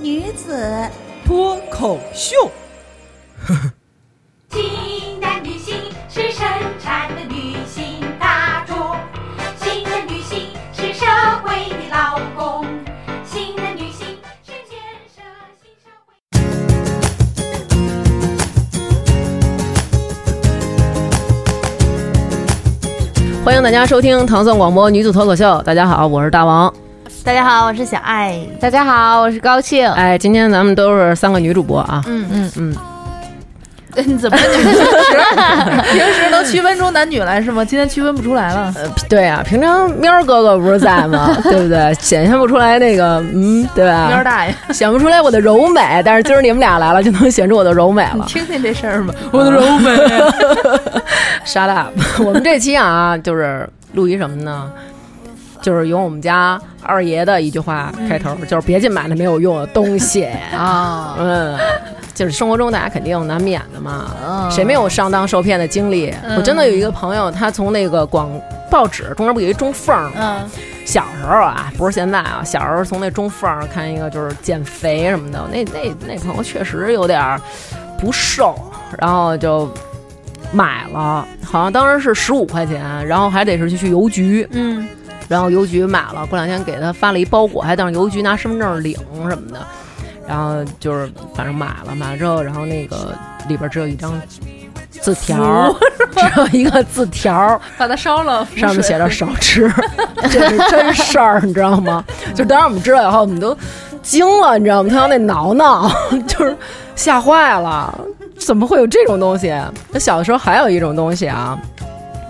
女子脱口秀。新的女性是生产的女性大众，新的女性是社会的劳工，新的女性是建设新社会。欢迎大家收听唐宋广播女子脱口秀。大家好，我是大王。大家好，我是小爱。大家好，我是高庆。哎，今天咱们都是三个女主播啊。嗯嗯嗯，你怎么你们 平时平时能区分出男女来是吗？今天区分不出来了。呃，对啊，平常喵儿哥哥不是在吗？对不对？显现不出来那个，嗯，对吧？喵大爷，显不出来我的柔美，但是今儿你们俩来了，就能显出我的柔美了。你听听这事儿吧，我的柔美。Shut up！我们这期啊，就是录一什么呢？就是用我们家二爷的一句话开头，就是别进买那没有用的东西 啊嗯，就是生活中大家肯定难免的嘛。嗯谁没有上当受骗的经历？我真的有一个朋友，他从那个广报纸中间不有一中缝儿吗？嗯小时候啊，不是现在啊，小时候从那中缝儿看一个就是减肥什么的，那那那朋友确实有点儿不瘦，然后就买了，好像当时是十五块钱，然后还得是去邮局，嗯然后邮局买了，过两天给他发了一包裹，还让邮局拿身份证领什么的，然后就是反正买了，买了之后，然后那个里边只有一张字条，只有一个字条，把它烧了，上面写着 少吃，这是真事儿，你知道吗？就当时我们知道以后，我们都惊了，你知道吗？他要那挠挠，就是吓坏了，怎么会有这种东西？那小的时候还有一种东西啊。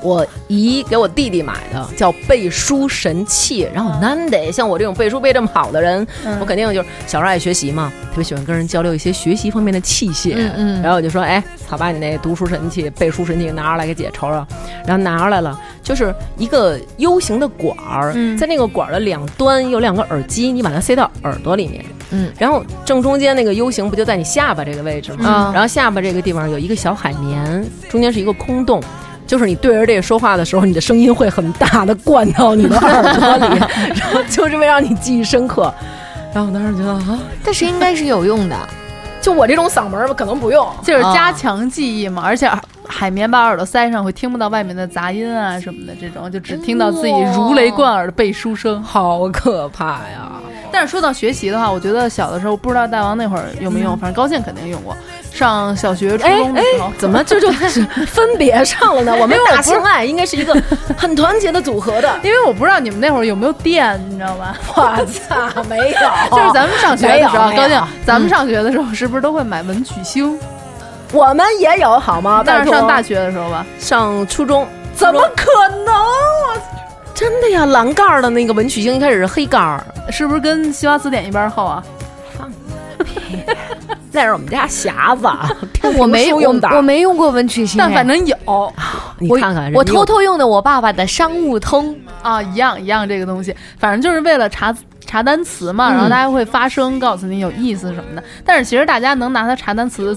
我姨给我弟弟买的叫背书神器，然后难得像我这种背书背这么好的人，我肯定就是小时候爱学习嘛，特别喜欢跟人交流一些学习方面的器械。嗯嗯然后我就说，哎，好把你那读书神器、背书神器拿出来给姐瞅瞅。然后拿出来了，就是一个 U 型的管儿，嗯在那个管儿的两端有两个耳机，你把它塞到耳朵里面。嗯，然后正中间那个 U 型不就在你下巴这个位置吗？嗯然后下巴这个地方有一个小海绵，中间是一个空洞。就是你对着这个说话的时候，你的声音会很大的灌到你的耳朵里，然后就是为让你记忆深刻。然后我当时觉得啊，但是应该是有用的。就我这种嗓门儿可能不用，就是加强记忆嘛，而且海绵把耳朵塞上，会听不到外面的杂音啊什么的，这种就只听到自己如雷贯耳的背书声。好可怕呀！但是说到学习的话，我觉得小的时候不知道大王那会儿用没用，反正高健肯定用过。上小学、初哎中的时候，怎么这就是 分别上了呢？我们大性爱应该是一个很团结的组合的。因为我不知道你们那会儿有没有电，你知道吧？我操，没有，就是咱们上学的时候，高兴，咱们上学的时候是不是都会买文曲星？我们也有好吗？但是上大学的时候吧，上初中，怎么可能？我真的呀，蓝盖儿的那个文曲星一开始是黑盖儿，是不是跟西瓜词典一般厚啊？那是我们家匣子，我没我用的。我没用过文曲星，但反正有你看看，我偷偷用的我爸爸的商务通。啊，一样一样这个东西，反正就是为了查查单词嘛，然后大家会发声告诉你有意思什么的。但是其实大家能拿它查单词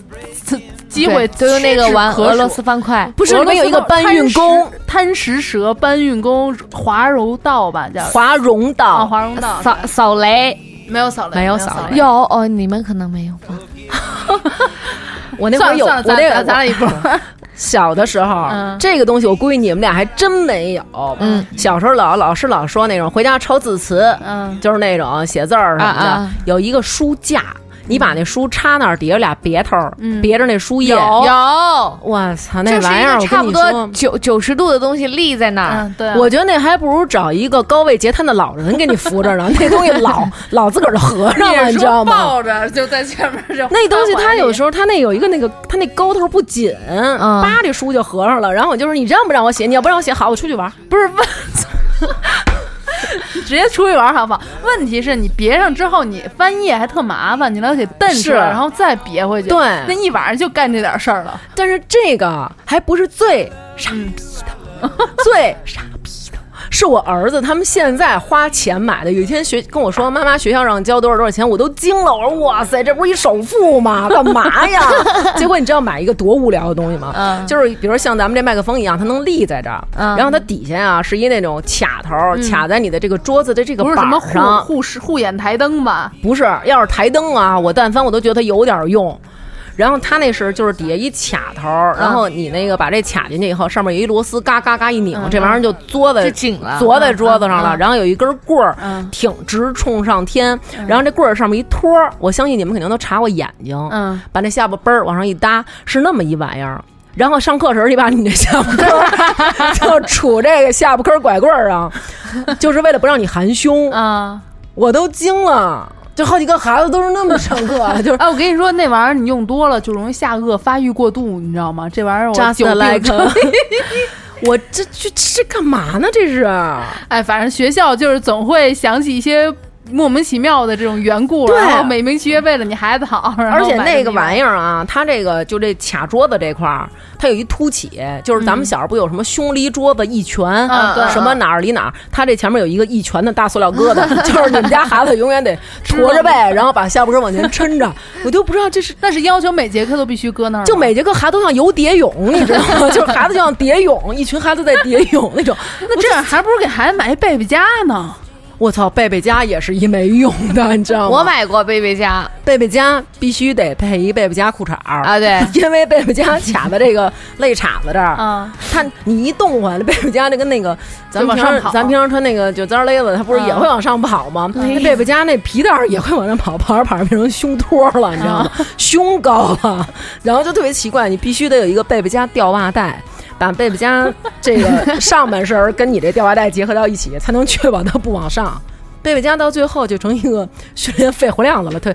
的机会对都用那个玩俄罗斯方块，不是里面有一个搬运工，贪食蛇、搬运工、华容道吧，叫华容啊，道，华容道扫扫雷没有扫雷，没有扫扫雷有哦，你们可能没有吧？我那会儿有，算了算了，我那个咱俩一波。小的时候，嗯这个东西我估计你们俩还真没有。嗯，小时候老老师老说那种回家抄字词，嗯就是那种写字儿什么的，啊啊有一个书架，你把那书插那儿，底下俩别头儿，嗯别着那书页。有有，我操，那玩意儿，差不多。九九十度的东西立在那儿。嗯，对啊，我觉得那还不如找一个高位截瘫的老人给你扶着呢，那东西老老自个儿就合上了，你知道吗？抱着就在前面就那东西它有时候它那有一个那个它那钩头不紧，嗯叭这书就合上了。然后我就是你让不让我写？你要不让我写，好，我出去玩。不是问，直接出去玩好不好？问题是你别上之后，你翻页还特麻烦，你老得蹬是出来，然后再别回去。对那一晚上就干这点事儿了。但是这个还不是最傻逼的，最傻是我儿子他们现在花钱买的。有一天学跟我说，妈妈学校让交多少多少钱，我都惊了。我说哇塞，这不是一首付吗？干嘛呀？结果你知道买一个多无聊的东西吗？嗯就是比如像咱们这麦克风一样，它能立在这儿，嗯然后它底下啊是一那种卡头，卡在你的这个桌子的这个板不是什么。护护视护眼台灯吧？不是，要是台灯啊，我但凡我都觉得它有点用。然后它那是就是底下一卡头，然后你那个把这卡进去以后，上面有一螺丝，嘎嘎嘎一拧，这玩意儿就嘬在就紧了嘬在桌子上了。然后有一根棍儿嗯挺直冲上天，然后这棍儿上面一托儿，我相信你们肯定都查过眼睛，嗯，把那下巴嘣儿往上一搭，是那么一玩意儿。然后上课时候，你把你这下巴颏 就杵这个下巴颏拐棍儿上，就是为了不让你含胸。啊。我都惊了，就好几个孩子都是那么上课，就是哎，我跟你说，那玩意儿你用多了就容易下颚发育过度，你知道吗？这玩意儿我久病成 我这这这干嘛呢？这是哎，反正学校就是总会想起一些莫名其妙的这种缘故，对然后美名其曰为了你孩子好，而且那个玩意意儿啊，它这个就这卡桌子这块儿，它有一凸起，就是咱们小时候不有什么胸离桌子一拳，嗯什么哪儿离哪儿，它这前面有一个一拳的大塑料疙瘩，就是你们家孩子永远得驼着背，然后把下巴根往前抻着，我都不知道这是。那是要求每节课都必须搁那儿，就每节课孩子都像游蝶泳，你知道吗？就是孩子就像蝶泳，一群孩子在蝶泳那种。那这样还不如给孩子买一贝贝佳呢。我操，贝贝佳也是一没用的，你知道吗？我买过贝贝佳贝贝佳必须得配一贝贝佳裤衩儿。啊，对，因为贝贝佳卡在这个肋叉子这儿，嗯，它你一动换，那贝贝佳那跟那个咱们平常咱平常穿那个就脏勒子，它不是也会往上跑吗？那贝贝佳那皮带儿也会往上跑，跑着跑着变成胸托了，你知道吗？胸高了，然后就特别奇怪，你必须得有一个贝贝佳吊袜带。把贝贝佳这个上半身儿跟你这吊袜带结合到一起，才能确保它不往上。贝贝佳到最后就成一个训练肺活量的了，特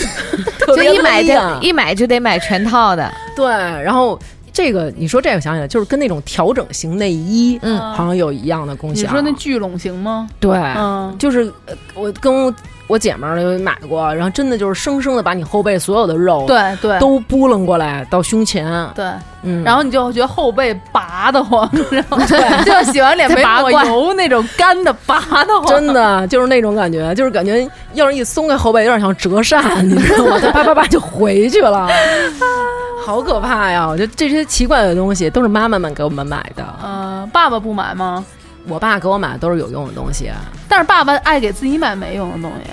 特就别一买就一买就得买全套的，对，然后这个你说这个想起来，就是跟那种调整型内衣，嗯好像有一样的功效。你说那聚拢型吗？对，嗯，就是呃我跟我姐们儿有买过，然后真的就是生生的把你后背所有的肉对对都拨楞过来到胸前，对，嗯，然后你就觉得后背拔的慌，然后 就像洗完脸没抹油那种干的拔的慌，真的就是那种感觉，就是感觉要是一松开后背，有点像折扇，你知道吗？它啪啪啪就回去了，好可怕呀！我觉得这些奇怪的东西都是妈妈们给我们买的，呃，爸爸不买吗？我爸给我买的都是有用的东西但是爸爸爱给自己买没用的东西，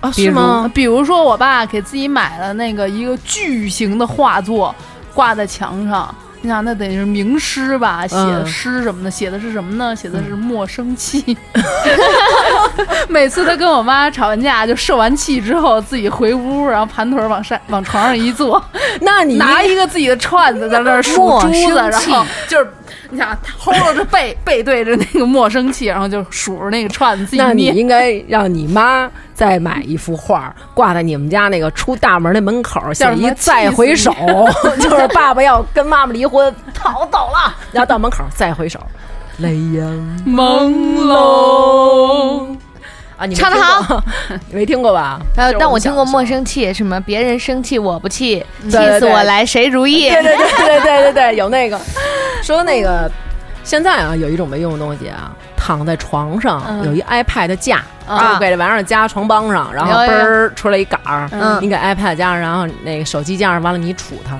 啊，是吗？比如说我爸给自己买了那个一个巨型的画作，挂在墙上。你想，那得是名诗吧？写诗什么的，写的是什么呢？写的是莫生气。每次他跟我妈吵完架，就受完气之后，自己回屋，然后盘腿往上往床上一坐，那你拿一个自己的串子在那儿 数莫珠子，然后就是你想齁着着背背对着那个陌生气，然后就数着那个串子自己那你。应该让你妈再买一幅画，挂在你们家那个出大门那门口，写一再回首，就是爸爸要跟妈妈离婚，逃走了，然后到门口再回首，泪眼朦胧。啊，你唱得听过，你 没听过吧？呃就是，但我听过莫生气，什么别人生气我不气，气死我来谁如意？对对对对对对对，有那个。说那个现在啊，有一种没用的东西啊，躺在床上、嗯。有一 iPad 架，啊。就给这玩意儿夹床帮上，然后嘣儿出来一杆儿，嗯。你给 iPad 加上，然后那个手机架上，完了你杵它，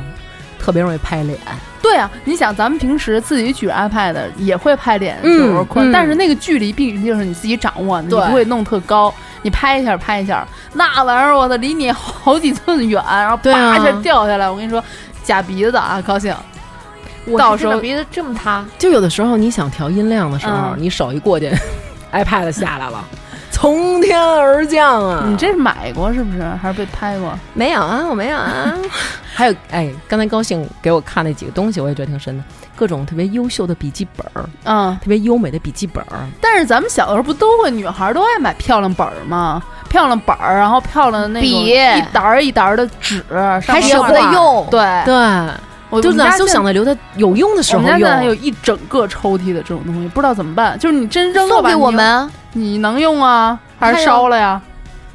特别容易拍脸。对啊，你想咱们平时自己举 iPad 也会拍脸，嗯有时候困，嗯但是那个距离毕竟是你自己掌握的，你不会弄特高，你拍一下拍一下，那玩意儿我的，离你好几寸远，然后对啊叭一下掉下来，我跟你说，假鼻子啊，高兴。我到时候是知道鼻子这么塌，就有的时候你想调音量的时候，嗯你手一过去，iPad 下来了，从天而降啊！你这是买过是不是？还是被拍过？没有啊，我没有啊。还有，哎，刚才高兴给我看那几个东西，我也觉得挺深的，各种特别优秀的笔记本儿，嗯，特别优美的笔记本儿。但是咱们小的时候不都会，女孩都爱买漂亮本儿吗？漂亮本儿，然后漂亮的那种笔一沓儿一沓儿的纸，上还舍不得画用。对，对，我就是哪都我们家现想着留在有用的时候我们家现在还有。一整个抽屉的这种东西，不知道怎么办。就是你真扔了吧，送给我你们啊，你能用啊，还是烧了呀？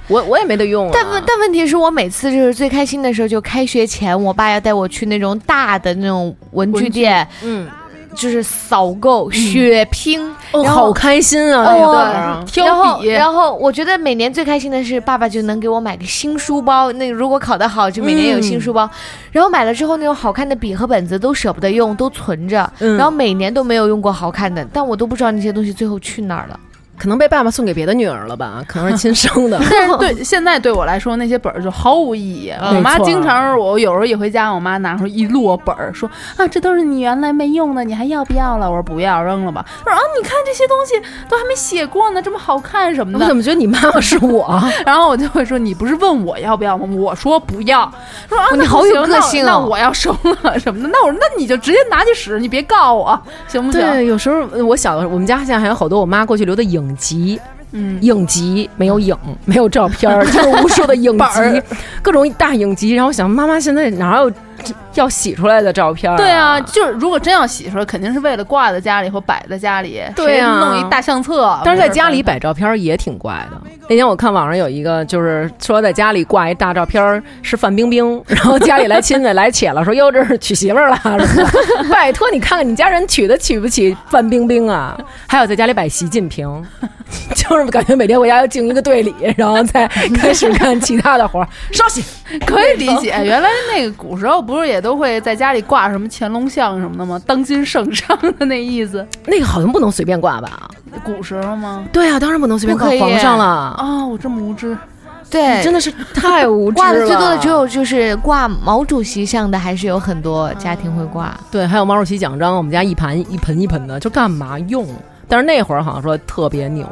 我我也没得用啊。但问但问题是我每次就是最开心的时候，就开学前，我爸要带我去那种大的那种文具文具店，嗯，就是扫购、血拼，好开心啊！那个哦挑然后，笔，然后我觉得每年最开心的是爸爸就能给我买个新书包。那如果考得好，就每年有新书包。然后买了之后，那种好看的笔和本子都舍不得用，都存着。嗯然后每年都没有用过好看的，但我都不知道那些东西最后去哪儿了。可能被爸爸送给别的女儿了吧？可能是亲生的。但是对现在对我来说，那些本儿就毫无意义。嗯我妈经常，我有时候一回家，我妈拿出一摞本儿，说啊，这都是你原来没用的，你还要不要了？我说不要，扔了吧。她说啊，你看这些东西都还没写过呢，这么好看什么的。我怎么觉得你妈妈是我？然后我就会说，你不是问我要不要吗？我说不要。说啊，那你好有个性哦那我那我要收了什么的。那我说，那你就直接拿去使，你别告我，行不行？对，有时候我小的时候，我们家现在还有好多我妈过去留的影集。嗯，影集没有影，没有照片，就是无数的影集，各种大影集。然后想，妈妈现在哪有这要洗出来的照片、对啊，，就是如果真要洗出来，肯定是为了挂在家里或摆在家里。对啊弄一大相册，但是在家里摆。照片儿也挺怪的。那天我看网上有一个，就是说在家里挂一大照片儿是范冰冰，然后家里来亲戚来且了，说哟这是娶媳妇儿了。拜托你看看你家人娶得娶不起范冰冰啊？还有在家里摆习近平，就是感觉每天回家要敬一个队礼，然后再开始干其他的活儿，稍息。可以理解，原来那个古时候不是也都会在家里挂什么乾隆像什么的吗？当今圣上的那意思。那个好像不能随便挂吧？古时候吗？对啊，当然不能随便挂不可以皇上了。啊，我这么无知。对，真的是太无知了。挂的最多的只有就是挂毛主席像的，还是有很多家庭会挂。对，还有毛主席奖章，我们家一盘一盆一盆的，就干嘛用？但是那会儿好像说特别牛，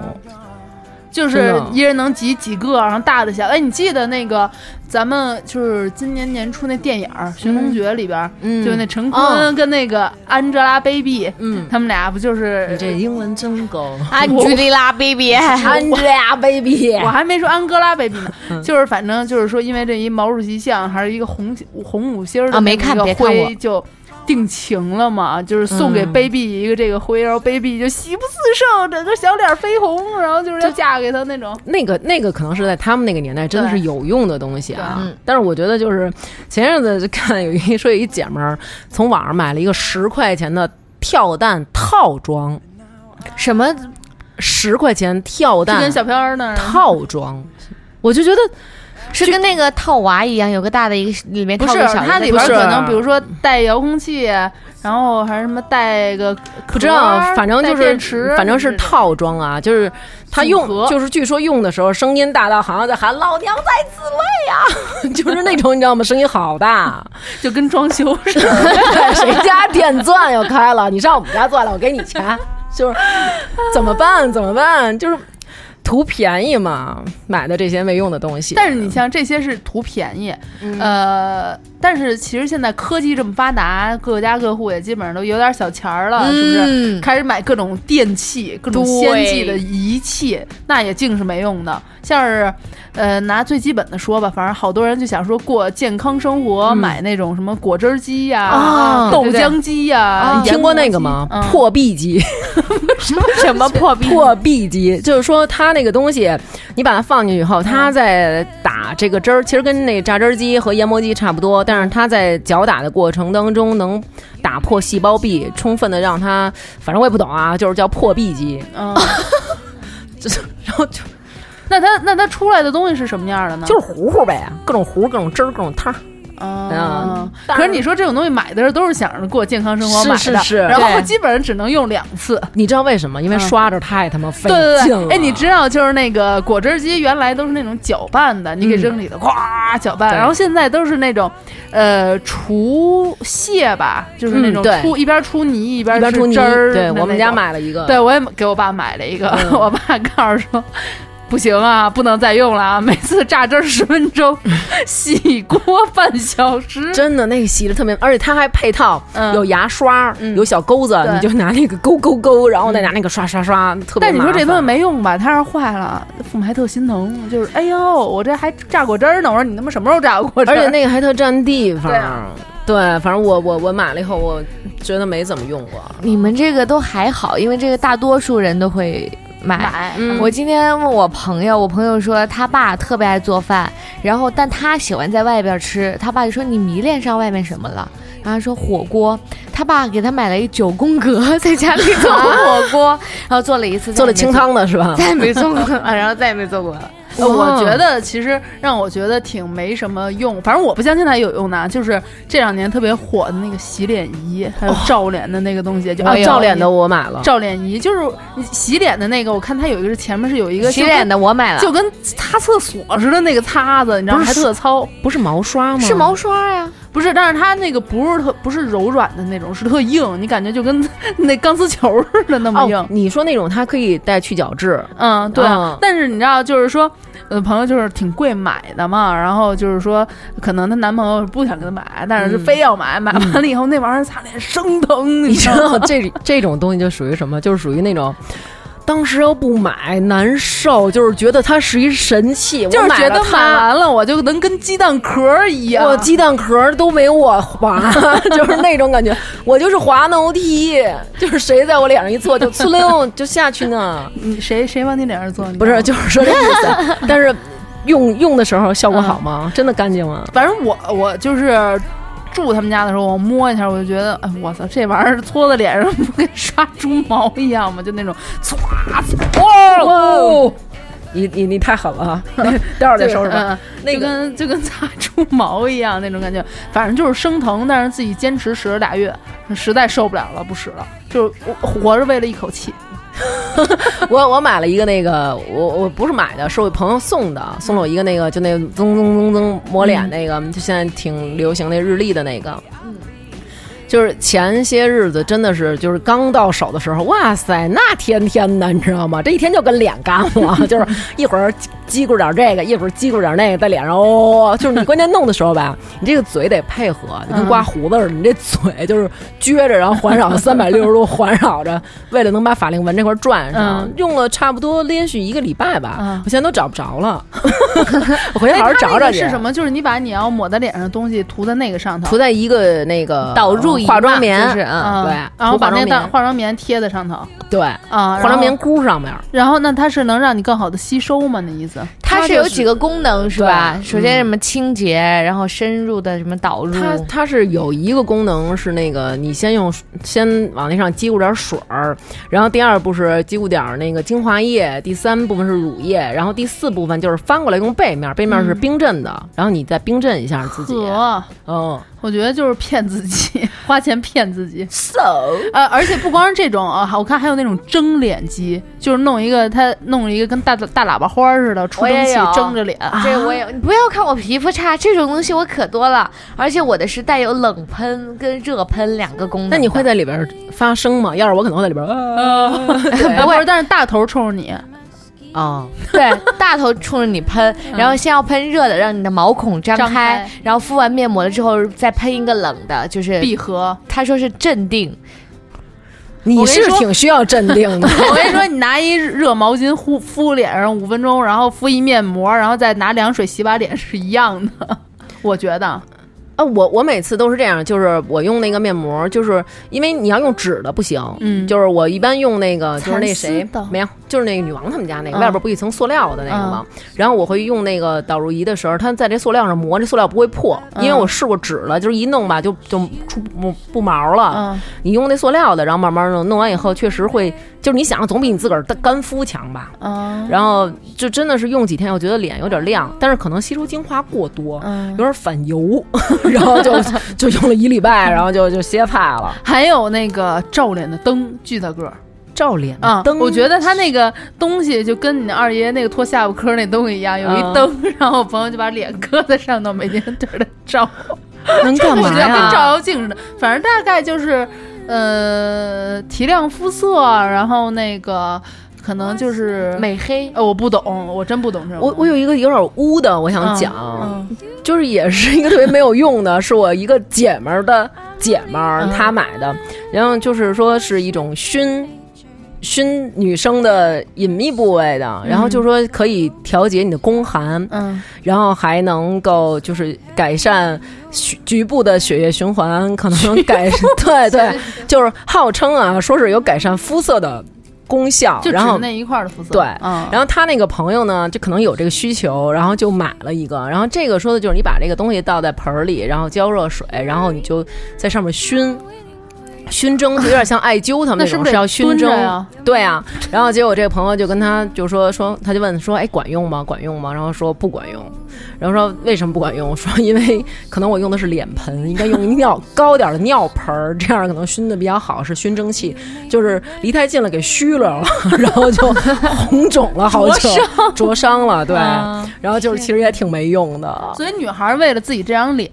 就是一人能集几个，然后大的小。哎，你记得那个咱们就是今年年初那电影《寻龙诀》里边，嗯。就是那陈哦。坤跟那个 Angelababy，嗯，他们俩不就是你这英文真高，Angelababy，Angelababy，我还没说安哥拉 baby 呢，嗯。就是反正就是说，因为这一毛主席像还是一个红红五星儿的啊没那个看别看我。徽就定情了嘛，就是送给嗯。baby 一个这个徽，然后 baby 就喜不自胜，整个小脸绯红，然后就是要嫁给他那种。那个那个可能是在他们那个年代真的是有用的东西啊。嗯。但是我觉得就是前阵子就看有一说有一姐们儿从网上买了一个十块钱的跳蛋套装，什么？十块钱跳蛋是跟小飘儿那套装，我就觉得是跟那个套娃一样，有个大的一个里面不是套个小的，它里边可能比如说带遥控器，然后还是什么带个不知道，反正就是电池，反正是套装啊，就是他用就是据说用的时候声音大到好像在喊老娘在自卫呀，就是那种你知道吗？声音好大，就跟装修似的。对，谁家电钻要开了，你上我们家钻了，我给你钱，就是怎么办？怎么办？就是图便宜嘛，买的这些没用的东西。但是你像这些是图便宜，呃，但是其实现在科技这么发达，各家各户也基本上都有点小钱儿了，是不是？嗯开始买各种电器、各种先进的仪器，那也净是没用的。像是，呃，拿最基本的说吧，反正好多人就想说过健康生活，嗯买那种什么果汁儿机呀、啊豆浆机呀、你听过那个吗？破壁机。什么破壁？破壁机，就是说它那个东西，你把它放进去以后，它在打这个汁儿，其实跟那榨汁儿机和研磨机差不多，但是它在搅打的过程当中能打破细胞壁，充分的让它，反正我也不懂啊，就是叫破壁机，嗯，就是 然后就那它那它出来的东西是什么样的呢？就是糊糊呗，各种糊，各种汁儿，各种汤儿。啊嗯，可是你说这种东西买的时候都是想着过健康生活买的，是是是然后基本上只能用两次。你知道为什么？因为嗯刷着太他妈费对对劲了。对，哎，你知道就是那个果汁机原来都是那种搅拌的，你给扔里头咵搅拌，然后现在都是那种呃除屑吧，就是那种出一边出泥一边出汁儿对我们家买了一个，对，我也给我爸买了一个，嗯 我爸告诉说。不行啊，不能再用了啊！每次榨汁儿十分钟，洗锅半小时。真的那个洗的特别，而且它还配套嗯有牙刷，嗯有小钩子，你就拿那个勾勾勾，然后再拿那个刷刷刷，特别但你说这东西没用吧？它要是坏了，父母还特心疼，就是哎呦，我这还榨果汁儿呢。我说你他妈什么时候榨过果汁儿？而且那个还特占地方。对啊对反正我我我买了以后，我觉得没怎么用过。你们这个都还好，因为这个大多数人都会买。我今天问我朋友，我朋友说他爸特别爱做饭，然后但他喜欢在外边吃。他爸就说你迷恋上外面什么了？然后说火锅，他爸给他买了一九宫格，在家里做火锅，然后做了一次，做了清汤的是吧？再也没做过，然后再也没做过了。呃我觉得其实让我觉得挺没什么用，反正我不相信它有用的啊，就是这两年特别火的那个洗脸仪，还有照脸的那个东西，就照脸的我买了，照脸仪，就是你洗脸的那个，我看它有一个是前面是有一个洗脸的我买了，就跟，擦厕所似的那个擦子，你知道吗？还特糙，不是毛刷吗？是毛刷呀。不是，但是它那个不是特不是柔软的那种，是特硬，你感觉就跟 那钢丝球似的那么硬。哦，你说那种它可以带去角质，嗯，对。嗯但是你知道，就是说，呃，朋友就是挺贵买的嘛，然后就是说，可能她男朋友不想给她买，但是是非要买，买完了以后那玩意儿擦脸生疼，你知知道吗？道这这种东西就属于什么？就是属于那种。当时要不买难受，就是觉得它是一神器，就是觉得买，完了我就能跟鸡蛋壳一样。我鸡蛋壳都没我滑，就是那种感觉。我就是滑楼梯，就是谁在我脸上一坐就呲溜就下去呢。你谁谁往你脸上坐？不是，就是说这意思。但是用用的时候效果好吗？真的干净吗？反正我我就是住他们家的时候，我摸一下，我就觉得，哎，我操，这玩意儿搓在脸上不跟刷猪毛一样吗？就那种唰唰，哇！你你你太狠了啊！待会儿再收拾吧。嗯就那个跟就跟擦猪毛一样那种感觉，反正就是生疼，但是自己坚持使了俩月，实在受不了了，不使了，就是我活着为了一口气。我我买了一个那个，我我不是买的，是我朋友送的，送了我一个那个，就那个增增增增抹脸那个，就现在挺流行那日历的那个。就是前些日子真的是，就是刚到手的时候，哇塞，那天天的，你知道吗？这一天就跟脸干了，就是一会儿叽咕点这个，一会儿叽咕点那个，在脸上哦，就是你关键弄的时候吧，你这个嘴得配合，就跟刮胡子似的，你这嘴就是撅着，然后环绕三百六十度环绕着，为了能把法令纹这块转上，嗯用了差不多连续一个礼拜吧，嗯我现在都找不着了，我回去好好找找去。那个是什？么？就是你把你要抹在脸上的东西涂在那个上头，涂在一个那个导入仪化妆棉，就是嗯嗯对，然后把那涂化妆棉大化妆棉贴在上头对，啊，化妆棉。箍上面。然后那它是能让你更好的吸收吗？那意思？它是有几个功能是吧？首先什么清洁，然后深入的什么导入，它它是有一个功能是那个，你先用先往那上叽咕点水儿，然后第二步是叽咕点儿那个精华液，第三部分是乳液，然后第四部分就是翻过来用背面，背面是冰镇的，然后你再冰镇一下自己。呵，嗯我觉得就是骗自己，花钱骗自己。，so 呃，而且不光是这种啊，我看还有那种蒸脸机，就是弄一个，它弄了一个跟大大喇叭花儿似的，出蒸汽蒸着脸。这我也，你不要看我皮肤差，这种东西我可多了，而且我的是带有冷喷跟热喷两个功能。那你会在里边发声吗？要是我可能会在里边，不会，但是大头冲着你，哦，对大头冲着你喷，然后先要喷热的，让你的毛孔张张开，然后敷完面膜了之后再喷一个冷的，就是闭合。他说是镇定，你是挺需要镇定的。我跟你说，你拿一热毛巾敷敷脸上五分钟，然后敷一面膜，然后再拿凉水洗把脸是一样的。我觉得，啊，我我每次都是这样，就是我用那个面膜，就是因为你要用纸的不行，嗯就是我一般用那个，就是那谁没有，就是那个女王他们家那个、嗯外边不一层塑料的那个吗？然后我会用那个导入仪的时候，它在这塑料上磨，这塑料不会破，因为嗯我试过纸了，就是一弄吧就就出不不毛了。嗯，你用那塑料的，然后慢慢弄，弄完以后确实会，就是你想总比你自个儿的干敷强吧。嗯，然后就真的是用几天，我觉得脸有点亮，但是可能吸收精华过多，嗯有点反油，然后就就用了一礼拜，然后就就歇菜了。还有那个照脸的灯，巨大个儿照脸啊！灯，我觉得它那个东西就跟你二爷那个脱下巴颏儿那东西一样，有一嗯灯，然后我朋友就把脸搁在上头，每天对着照。能干 嘛我觉得跟照？妖镜似的，反正大概就是，呃，提亮肤色，然后那个可能就是，美黑。呃，我不懂，我真不懂这种。我我有一个有点污的，我想嗯讲，嗯 就是也是一个特别没有用的，是我一个姐们儿的姐们儿嗯她买的，然后就是说是一种熏。熏女生的隐秘部位的，然后就说可以调节你的宫寒，嗯然后还能够就是改善血局部的血液循环，可能能 改善对对，就是号称啊，说是有改善肤色的功效，然后那一块儿的肤色。对嗯，然后他那个朋友呢，就可能有这个需求，然后就买了一个。然后这个说的就是你把这个东西倒在盆儿里，然后浇热水，然后你就在上面熏。熏蒸就有点像艾灸他们，那是不是要熏蒸蹲着呀？对啊，然后结果这个朋友就跟他就说说，他就问说，哎，管用吗？管用吗？然后说不管用，然后说为什么不管用？说因为可能我用的是脸盆，应该用尿高点儿的尿盆儿，这样可能熏的比较好，是熏蒸器，就是离太近了给虚了，然后就红肿了好久，灼伤了，对，嗯然后就是其实也挺没用的。所以女孩儿为了自己这张脸，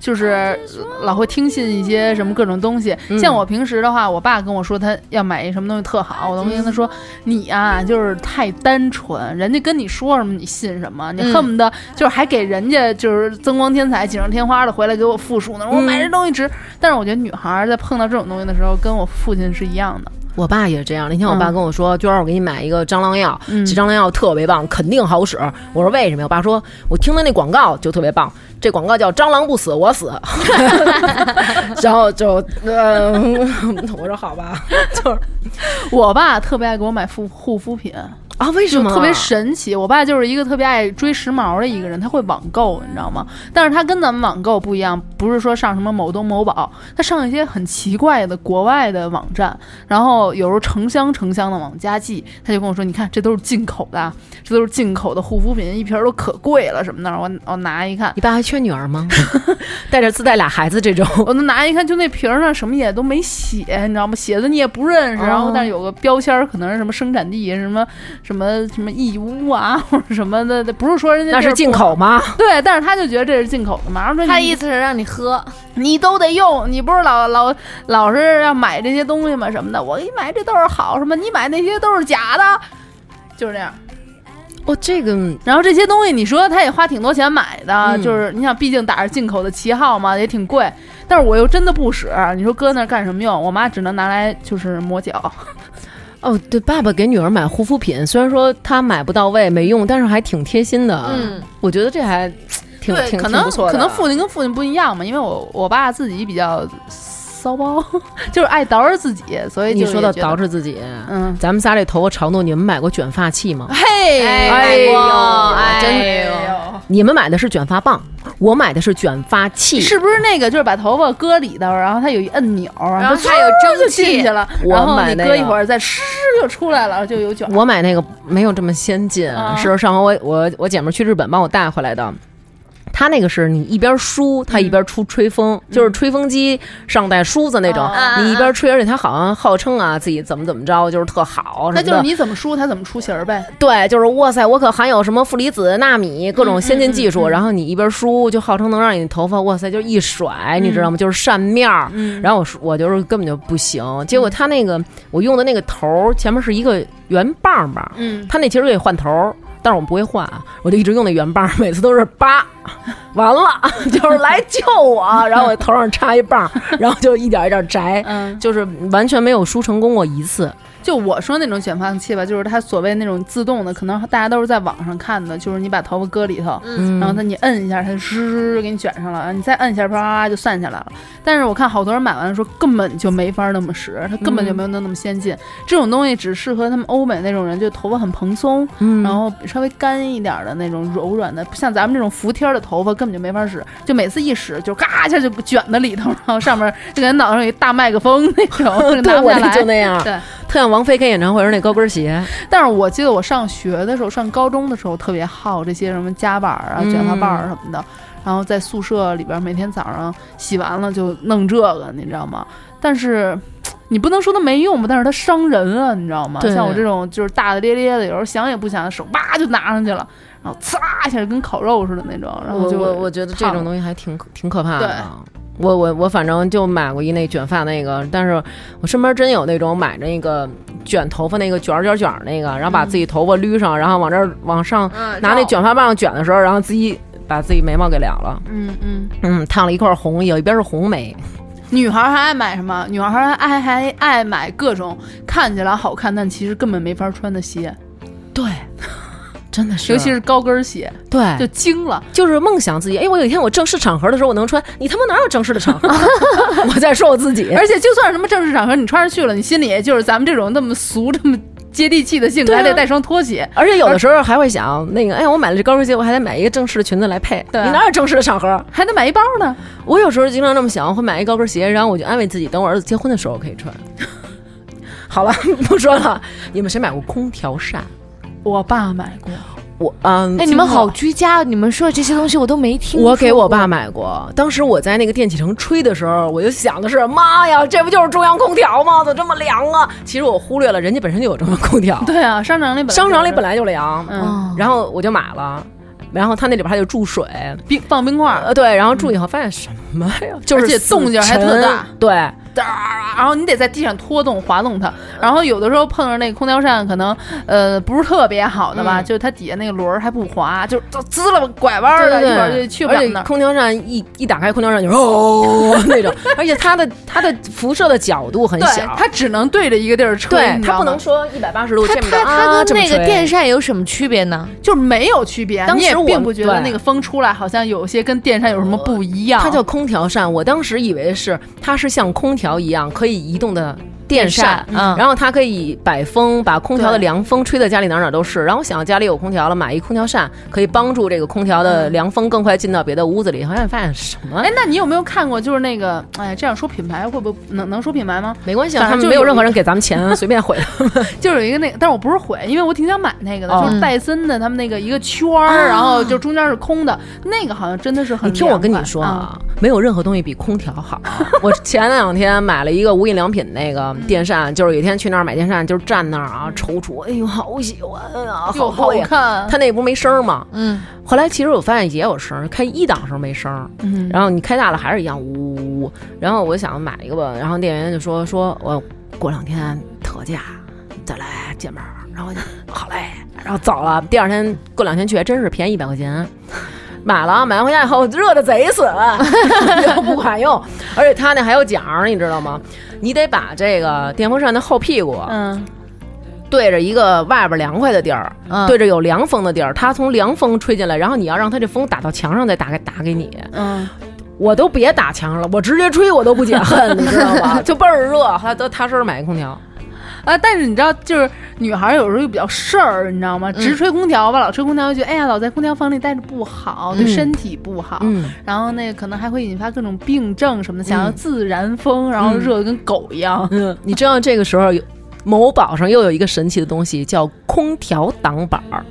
就是老会听信一些什么各种东西。嗯像我平时的话，我爸跟我说他要买一什么东西特好，我都会跟他说：“你啊，就是太单纯，人家跟你说什么你信什么，你恨不得就是还给人家就是增光添彩、锦上添花的回来给我复述呢。我买这东西值。但是我觉得女孩儿在碰到这种东西的时候，跟我父亲是一样的。我爸也是这样。那天我爸嗯跟我说：“娟儿，我给你买一个蟑螂药，嗯这蟑螂药特别棒，肯定好使。”我说：“为什么呀？”我爸说：“我听的那广告就特别棒，这广告叫‘蟑螂不死我死’。”然后就，呃，我说好吧，就是我爸特别爱给我买护护肤品。啊，为什么特别神奇。我爸就是一个特别爱追时髦的一个人，他会网购，你知道吗？但是他跟咱们网购不一样，不是说上什么某东某宝，他上一些很奇怪的国外的网站，然后有时候成箱成箱的往家寄，他就跟我说：“你看，这都是进口的，这都是进口的护肤品，一瓶儿都可贵了什么的。”我我拿一看。你爸还缺女儿吗？带着自带俩孩子这种，我都拿一看，就那瓶儿上什么也都没写，你知道吗？写的你也不认识，然后但是有个标签儿，可能是什么生产地，什么什么什么义乌啊，或者什么的，不是说人家 那是进口吗？对，但是他就觉得这是进口的嘛，然后说你他意思是让你喝，你都得用，你不是老老老是要买这些东西吗？什么的，我给你买这都是好，什么你买那些都是假的，就是这样。哦，这个然后这些东西你说他也花挺多钱买的，嗯就是你想，毕竟打着进口的旗号嘛，也挺贵。但是我又真的不使，你说搁那儿干什么用？我妈只能拿来就是磨脚。哦，对，爸爸给女儿买护肤品，虽然说他买不到位没用，但是还挺贴心的。嗯，我觉得这还挺对，挺可能挺不错的可能父亲跟父亲不一样嘛，因为我我爸自己比较骚包，就是爱捯饬自己，所以你说到捯饬自己，嗯，咱们仨这头发长度，你们买过卷发器吗？嘿，哎呦，哎真呦你们买的是卷发棒，我买的是卷发器。是不是那个就是把头发搁里头，然后它有一按钮，然后它还有蒸就汽进去了，我然后你买那搁一会儿再哧就出来了，就有卷。我买那个没有这么先进，啊是上回我我我姐们儿去日本帮我带回来的。它那个是你一边梳，它一边出吹风，就是吹风机上带梳子那种，啊你一边吹，而且它好像号称啊自己怎么怎么着，就是特好。那就是你怎么梳，它怎么出型儿呗。对，就是哇塞，我可含有什么负离子、纳米各种先进技术，然后你一边梳，就号称能让你头发哇塞就一甩，你知道吗？就是扇面儿。然后我说我就是根本就不行，结果他那个我用的那个头儿前面是一个圆棒棒，嗯，他那其实可以换头儿。但是我们不会换啊，我就一直用那圆棒，每次都是八，完了 就是来救我，然后我头上插一棒，然后就一点一点摘，嗯，就是完全没有输成功过一次。就我说那种卷发器吧，就是它所谓那种自动的，可能大家都是在网上看的，就是你把头发搁里头，嗯然后它你摁一下，它就哧给你卷上了，你再摁一下，啪啪啪就散下来了。但是我看好多人买完说根本就没法那么使，它根本就没有那么先进。这种东西只适合他们欧美那种人，就头发很蓬松，嗯然后稍微干一点的那种柔软的，像咱们这种服帖的头发根本就没法使，就每次一使就嘎一下就卷到里头，然后上面就给人脑袋上有一大麦克风那种，拿不下来。就那样，对，特像王菲开演唱会时那高跟鞋。但是我记得我上学的时候，上高中的时候特别好这些什么夹板儿啊、嗯卷发棒儿什么的，然后在宿舍里边每天早上洗完了就弄这个，你知道吗？但是。你不能说它没用吧，但是它伤人啊，你知道吗？像我这种就是大大咧咧的，有时候想也不想，手叭就拿上去了，然后呲啦一下跟烤肉似的那种，然后就我觉得这种。东西还挺挺可怕的对。我我我反正就买过一那卷发那个，但是我身边真有那种买那个卷头发那个卷儿卷儿卷儿那个，然后把自己头发捋上，然后往这儿往上嗯拿那卷发棒卷的时候，然后自己把自己眉毛给燎了，嗯嗯，嗯，烫了一块红，有一边是红眉。女孩还爱买什么？女孩还爱还爱买各种看起来好看，但其实根本没法穿的鞋，对，真的是，尤其是高跟鞋，对，就惊了。就是梦想自己，哎，我有一天我正式场合的时候我能穿，你他妈哪有正式的场合？我在说我自己，而且就算是什么正式场合，你穿上去了，你心里也就是咱们这种那么俗、这么接地气的性格，啊还得带双拖鞋。而且有的时候还会想，那个，哎，我买了这高跟鞋，我还得买一个正式的裙子来配。对你哪有正式的场合？还得买一包呢，我有时候经常这么想，会买一高跟鞋，然后我就安慰自己，等我儿子结婚的时候我可以穿。好了，不说了。你们谁买过空调扇？我爸买过，我嗯，哎，你们好居家，你们说的这些东西我都没听。我给我爸，买过。当时我在那个电器城吹的时候，我就想的是，妈呀，这不就是中央空调吗？怎么这么凉啊？其实我忽略了，人家本身就有中央空调，对啊，商场里本商场里本来就凉。嗯哦，然后我就买了，然后它那里边还有注水，冰放冰块儿，呃，对，然后注以后发现什么呀？就是动静还特大，对，哒然后你得在地上拖动、滑动它。然后有的时候碰上那个空调扇，可能呃不是特别好的吧，嗯就是它底下那个轮儿还不滑，就就滋了拐弯儿的，对对一会儿就去不了那儿。空调扇一一打开，空调扇就哦 那种，而且它的它的辐射的角度很，小，它只能对着一个地儿吹，它不能说一百八十度它这么着它它啊跟那个电扇有什么区别呢？就是没有区别。你也当时我并不觉得那个风出来好像有些跟电扇有什么不一样。它叫空调扇，我当时以为是它是像空调一样可以移动的电扇，嗯然后它可以摆风，把空调的凉风吹到家里哪哪都是。然后我想家里有空调了，买一空调扇，可以帮助这个空调的凉风更快进到别的屋子里。好像发现什么哎，那你有没有看过？就是那个，哎，这样说品牌会不会能能说品牌吗？没关系他们没有任何人给咱们钱，随便毁。就是有一个那个，但是我不是毁，因为我挺想买那个的，哦就是戴森的他们那个一个圈儿，然后就中间是空的，那个好像真的是很你听我跟你说啊，没有任何东西比空调好。我前两天买了一个无印良品那个电扇，就是有一天去那儿买电扇，就是站那儿啊踌躇，哎呦，好喜欢啊，又好贵啊。看，它那不是没声儿吗？嗯，后来其实我发现也有声儿，开一档时候没声儿，嗯然后你开大了还是一样呜呜呜。然后我就想买一个吧，然后店员就说说我过两天特价再来见面儿，然后我就好嘞，然后走了。第二天过两天去还真是便宜一百块钱。买了，买完回家以后热的贼死，又不管用，而且他那还有奖儿，你知道吗？你得把这个电风扇的后屁股嗯，对着一个外边凉快的地儿，嗯对着有凉风的地儿，它从凉风吹进来，然后你要让它这风打到墙上再打给打给你。嗯，我都别打墙上了，我直接吹我都不解恨，你知道吗？就倍儿热，后来都踏实买一空调。啊，但是你知道，就是女孩有时候又比较事儿，你知道吗？直吹空调吧，老吹空调，就觉得哎呀，老在空调房里待着不好，对嗯身体不好。嗯，然后那个可能还会引发各种病症什么的，想要自然风，然后热得跟狗一样。嗯，你知道这个时候有某宝上又有一个神奇的东西叫空调挡板儿。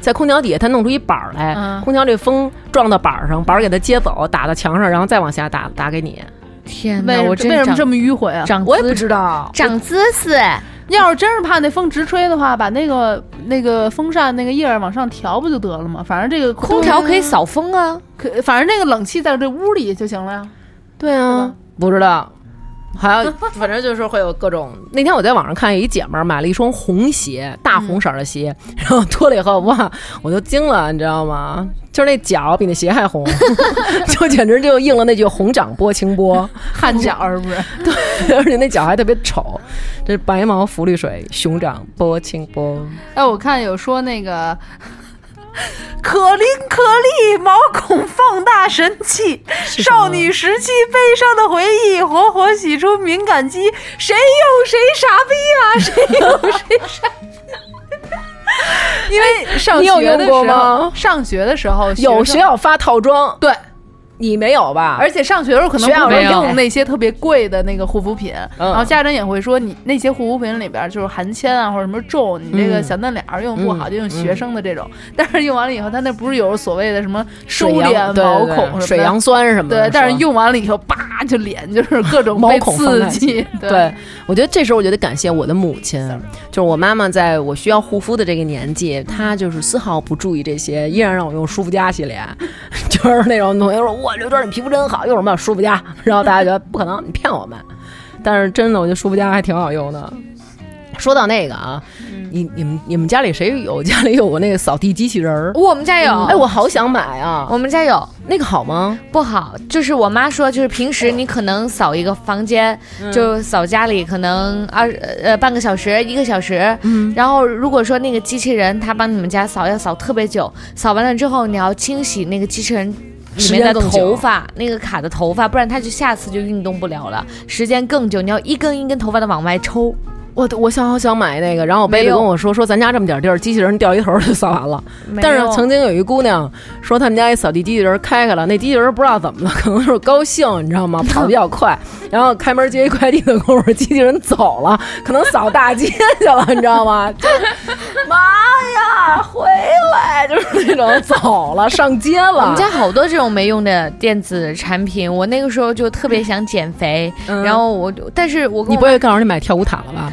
在空调底下，它弄出一板儿来，嗯空调这风撞到板儿上，板儿给它接走，打到墙上，然后再往下打，打给你。天哪，为我真为什么这么迂回啊？长我也不知道，长姿势，要是真是怕那风直吹的话，把那个那个风扇那个叶儿往上调不就得了吗？反正这个空调可以扫风啊。可，反正那个冷气在这屋里就行了呀。对啊，不知道。还有，反正就是会有各种。那天我在网上看，有一姐们儿买了一双红鞋，大红色儿的鞋，然后脱了以后，哇，我都惊了，你知道吗？就是那脚比那鞋还红，就简直就应了那句“红掌拨清波 汗脚是不是？”，对而且那脚还特别丑，这白毛浮绿水，熊掌拨清波。哎，我看有说那个。可伶可俐，毛孔放大神器，少女时期悲伤的回忆，活活洗出敏感肌，谁用谁傻逼啊，谁用谁傻逼。因为上学的时候吗，上学的时候，有学学校发套装，对，你没有吧？而且上学的时候可能学校不会没有。用那些特别贵的那个护肤品，嗯。然后家长也会说你那些护肤品里边就是含铅啊或者什么重，你这个嗯。小嫩脸儿用不好嗯就用学生的这种，但是用完了以后，它那不是有所谓的什么收敛毛孔水杨酸什么的，对，但是用完了以后，叭就脸就是各种毛被孔刺激，对，我觉得这时候我就得感谢我的母亲，就是我妈妈，在我需要护肤的这个年纪，她就是丝毫不注意这些，依然让我用舒肤佳洗脸，就是那种同学说：“哇，刘娟你皮肤真好，用什么舒肤佳？”然后大家觉得不可能，你骗我们。但是真的，我觉得舒肤佳还挺好用的。说到那个啊，你你们你们家里谁有家里有过那个扫地机器人儿？我们家有，哎，我好想买啊！我们家有。那个好吗？不好，就是我妈说，就是平时你可能扫一个房间，就扫家里可能二呃半个小时一个小时，嗯，然后如果说那个机器人它帮你们家扫要扫特别久，扫完了之后你要清洗那个机器人里面的头发，那个卡的头发，不然它就下次就运动不了了，时间更久，你要一根一根头发的往外抽。我我想好想买那个，然后我贝贝没有跟我说说咱家这么点地儿，机器人掉一头就扫完了。但是曾经有一姑娘说他们家一扫地机器人开开了，那机器人不知道怎么了，可能是高兴，你知道吗？跑得比较快，然后开门接一快递的功夫，机器人走了，可能扫大街去了，你知道吗？就 妈呀，回来就是那种走了，上街了。我们家好多这种没用的电子产品，我那个时候就特别想减肥，嗯然后我就，但是我跟你不会告诉你买跳舞毯了吧？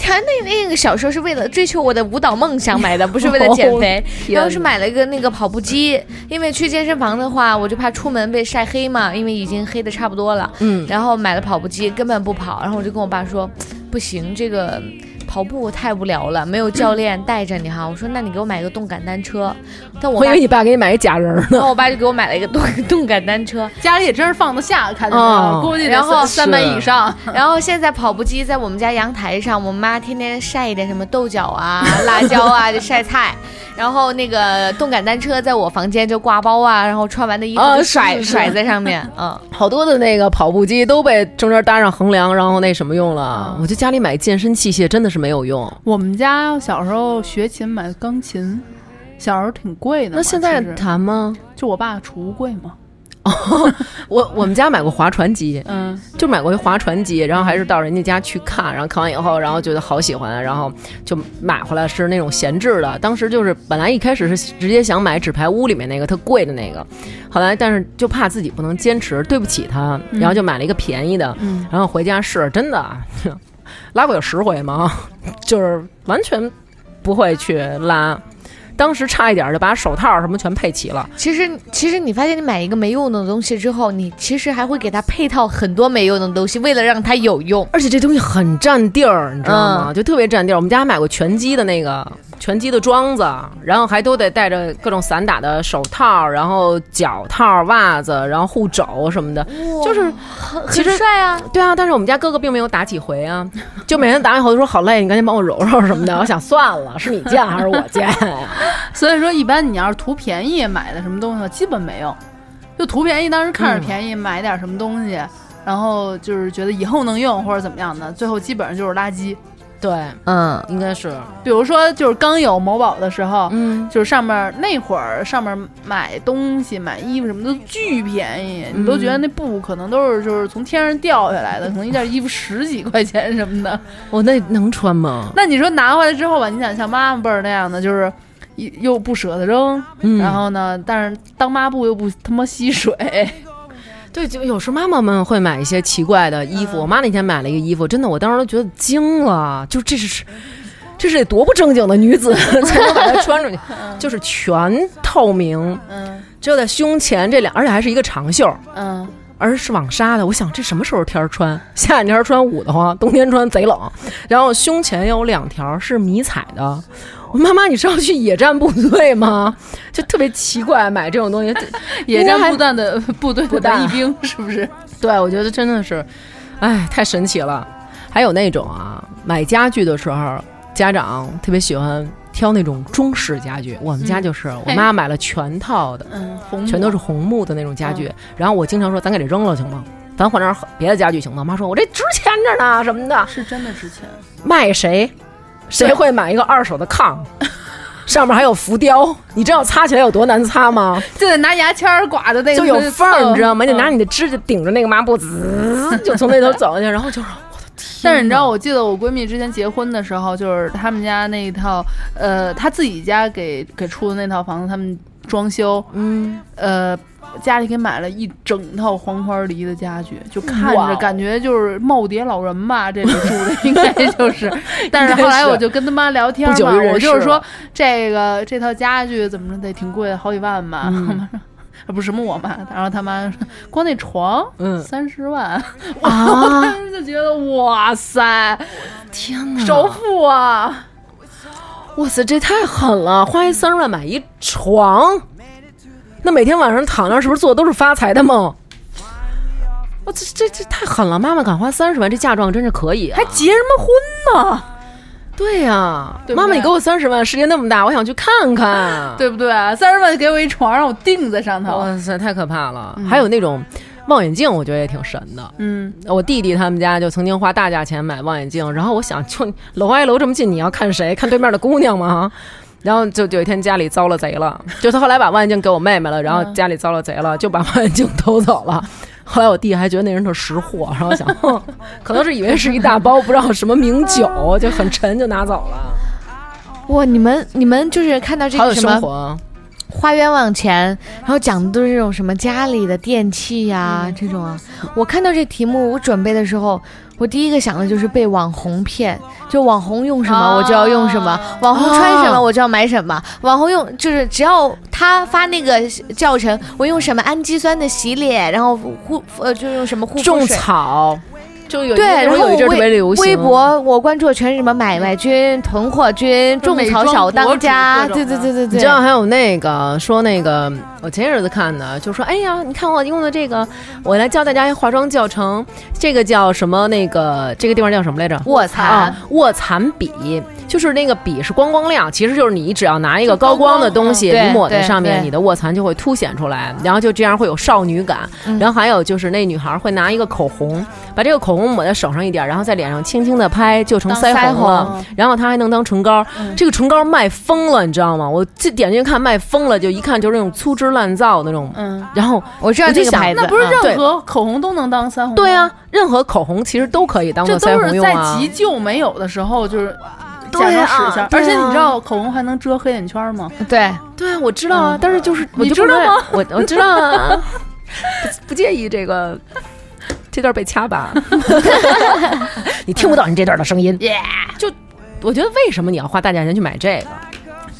他那那个小时候是为了追求我的舞蹈梦想买的，不是为了减肥。天然后是买了一个那个跑步机，因为去健身房的话，我就怕出门被晒黑嘛，因为已经黑的差不多了。嗯，然后买了跑步机，根本不跑。然后我就跟我爸说，不行，这个跑步太无聊了，没有教练带着你哈。我说那你给我买个动感单车。但我爸我以为，你爸给你买一假人呢。然后我爸就给我买了一个动 动感单车。家里也真是放得下，看见没哦有？估计得然后三三百以上。然后现在跑步机在我们家阳台上，我妈天天晒一点什么豆角啊、辣椒啊，就晒菜。然后那个动感单车在我房间就挂包啊，然后穿完的衣服甩、甩在上面，嗯。好多的那个跑步机都被中间搭上横梁，然后那什么用了。我觉得家里买健身器械真的是没有用。我们家小时候学琴买钢琴，小时候挺贵的。那现在弹吗？就我爸储物柜嘛，我我们家买过划船机，嗯，就买过一划船机，然后还是到人家家去看，然后看完以后，然后觉得好喜欢，然后就买回来是那种闲置的。当时就是本来一开始是直接想买纸牌屋里面那个特贵的那个，后来但是就怕自己不能坚持，对不起他，然后就买了一个便宜的，嗯然后回家试，真的拉过有十回吗？就是完全不会去拉。当时差一点就把手套什么全配齐了，其实，其实你发现你买一个没用的东西之后，你其实还会给它配套很多没用的东西，为了让它有用。而且这东西很占地儿，你知道吗？就特别占地儿。我们家还买过拳击的那个拳击的桩子，然后还都得带着各种散打的手套，然后脚套、袜子，然后护肘什么的，就是其实很帅啊！对啊。但是我们家哥哥并没有打几回啊，就每天打完以后就说好累，你赶紧帮我揉揉什么的。我想算了，是你贱还是我贱呀？所以说一般你要是图便宜买的什么东西，基本没用。就图便宜，当时看着便宜买点什么东西，然后就是觉得以后能用或者怎么样的，最后基本上就是垃圾。对，嗯，应该是，比如说，就是刚有某宝的时候，嗯，就是上面那会儿上面买东西、买衣服什么的巨便宜，你都觉得那布可能都是就是从天上掉下来的，可能一件衣服十几块钱什么的。我那能穿吗？那你说拿回来之后吧，你想像妈妈辈儿那样的，就是一又不舍得扔，嗯。然后呢，但是当抹布又不他妈吸水，对，就有时候妈妈们会买一些奇怪的衣服。我妈那天买了一个衣服，真的，我当时都觉得惊了，就这是。这是得多不正经的女子才能把它穿出去，就是全透明，嗯只有在胸前这两，而且还是一个长袖，嗯，而是网纱的。我想这什么时候天儿穿？夏天天穿捂得慌，冬天穿贼冷。然后胸前有两条是迷彩的。我妈妈，你是要去野战部队吗？就特别奇怪，买这种东西。野战部队的部队的兵是不是？对，我觉得真的是，哎，太神奇了。还有那种啊，买家具的时候，家长特别喜欢挑那种中式家具。我们家就是，我妈买了全套的，嗯，红全都是红木的那种家具。然后我经常说，咱给这扔了行吗？咱换点别的家具行吗？妈说，我这值钱着呢，什么的，是真的值钱。卖谁？谁会买一个二手的炕？上面还有浮雕，你知道擦起来有多难擦吗？就得拿牙签儿刮的那个，就有缝儿，你知道吗？你得拿嗯你的指甲顶着那个抹布，滋，就从那头走下去，然后就是我的天但是你知道，我记得我闺蜜之前结婚的时候，就是他们家那一套，呃，她自己家给给出的那套房子，他们装修，嗯，呃，家里给买了一整套黄花梨的家具，就看着感觉就是耄耋老人吧，这里住的应该就是。但是后来我就跟他妈聊天嘛，我就是说这个这套家具怎么着得挺贵的，好几万吧。嗯我妈说。不是什么我妈，然后他妈说光那床，嗯三十万，我啊当时就觉得哇塞，天哪，首付啊！哇塞，这太狠了！花一三十万买一床，那每天晚上躺那儿是不是做的都是发财的梦？我这这这太狠了！妈妈敢花三十万，这嫁妆真是可以、啊。还结什么婚呢？对呀、对对妈妈你给我三十万，世界那么大，我想去看看。对不对？三十万给我一床，让我定在上头。哇塞，太可怕了！还有那种望远镜，我觉得也挺神的。嗯，我弟弟他们家就曾经花大价钱买望远镜，然后我想，就楼挨楼这么近，你要看谁？看对面的姑娘吗？然后就有一天家里遭了贼了，就他后来把望远镜给我妹妹了，然后家里遭了贼了，就把望远镜偷走了。后来我弟还觉得那人特识货，然后想，可能是以为是一大包不知道什么名酒，就很沉就拿走了。哇，你们你们就是看到这个什么生活，花冤枉钱，然后讲的都是这种什么家里的电器呀、这种啊。我看到这题目，我准备的时候，我第一个想的就是被网红骗，就网红用什么啊。我就要用什么，网红穿什么哦我就要买什么，网红用就是只要他发那个教程，我用什么氨基酸的洗脸，然后护呃就用什么护肤种。草，就有一对，然后那会儿有一阵儿特别微流行。微博我关注的全是什么买卖君、囤货君、种草小当家，对对对对对，你知道还有那个说那个，我前些日子看的，就说哎呀，你看我用的这个，我来教大家一化妆教程，这个叫什么？那个这个地方叫什么来着？卧蚕啊，卧蚕笔，就是那个笔是光光亮，其实就是你只要拿一个高光的东西，你抹在上面，你的卧蚕就会凸显出来，然后就这样会有少女感。嗯然后还有就是那女孩会拿一个口红，把这个口红抹在手上一点，然后在脸上轻轻的拍，就成腮红了红。然后它还能当唇膏，这个唇膏卖疯了，你知道吗？我这点进去看卖疯了，就一看就是那种粗制滥造的那种。嗯，然后我知道这个牌子，那不是任何口红都能当腮红？对啊，，任何口红其实都可以当这做腮都是在红用啊。急救没有的时候就是。对假装啊使一下，啊而且你知道口红还能遮黑眼圈吗？对，对啊，我知道啊，嗯但是就是我你知道吗？我我知道啊，不不介意这个。这段被掐吧，你听不到你这段的声音。就我觉得为什么你要花大价钱去买这个？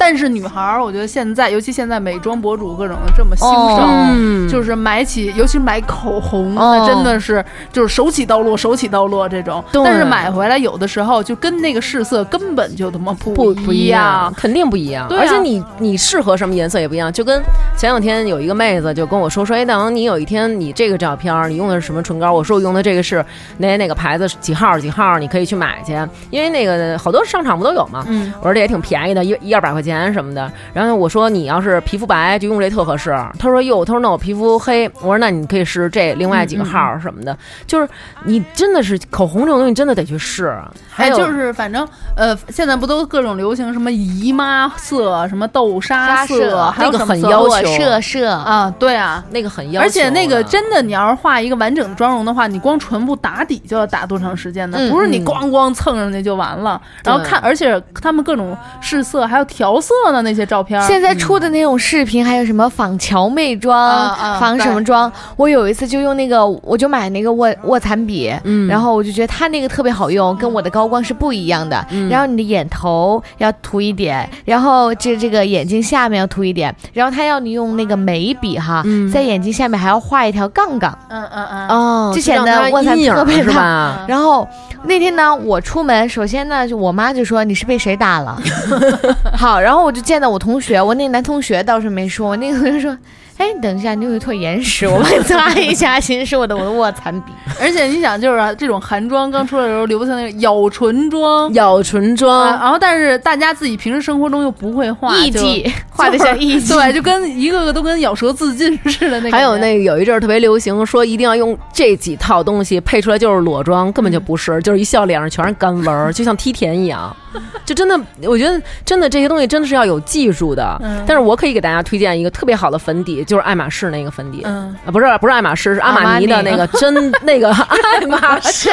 但是女孩儿，我觉得现在，尤其现在美妆博主各种的这么兴盛，嗯就是买起，尤其买口红，哦那真的是就是手起刀落，手起刀落这种。但是买回来有的时候就跟那个试色根本就他妈不不不一一样，。肯定不一样。而且你你适合什么颜色也不一样，就跟前两天有一个妹子就跟我说说，哎，大王，你有一天你这个照片儿你用的是什么唇膏？我说我用的这个是哪哪个牌子几号几号，你可以去买去，因为那个好多商场不都有吗？嗯，我说这也挺便宜的，一一二百块钱什么的。然后我说你要是皮肤白就用这特合适。他说哟，他说那我皮肤黑，我说那你可以试试这另外几个号什么的。就是你真的是口红这种东西真的得去试。还有哎就是反正呃，现在不都各种流行什么姨妈色、什么豆沙沙色还有那个很要求色色，啊，对啊。那个很要求，而且那个真的，你要是画一个完整的妆容的话，你光唇部打底就要打多长时间呢？嗯不是你嗯咣咣蹭上去就完了。然后看，而且他们各种试色还有调色的那些照片，现在出的那种视频，还有什么仿乔妹妆、仿什么妆？我有一次就用那个，我就买那个卧卧蚕笔，嗯然后我就觉得它那个特别好用，跟我的高光是不一样的。嗯然后你的眼头要涂一点，然后这这个眼睛下面要涂一点，然后他要你用那个眉笔哈，嗯在眼睛下面还要画一条杠杠。嗯嗯嗯，哦，之前就让它的卧蚕特别大？然后那天呢，我出门，首先呢，就我妈就说你是被谁打了？好，然后然后我就见到我同学，我那男同学倒是没说，我那个同学说，哎，你等一下，你有一坨眼屎，我帮你擦一下，其实是我的我的卧蚕笔。而且你想，就是啊这种韩妆刚出来的时候，流行那个咬唇妆。咬唇啊，妆，然后但是大家自己平时生活中又不会画，就艺伎画的像艺 伎，对，就跟一个个都跟咬舌自尽似的那个。还有那个有一阵儿特别流行，说一定要用这几套东西配出来就是裸妆，根本就不是，就是一笑脸上全是干纹儿，就像梯田一样。就真的，我觉得真的这些东西真的是要有技术的。嗯但是我可以给大家推荐一个特别好的粉底，就是爱马仕那个粉底。嗯，啊，不是不是爱马仕，是阿玛尼的那个真那个 爱马仕。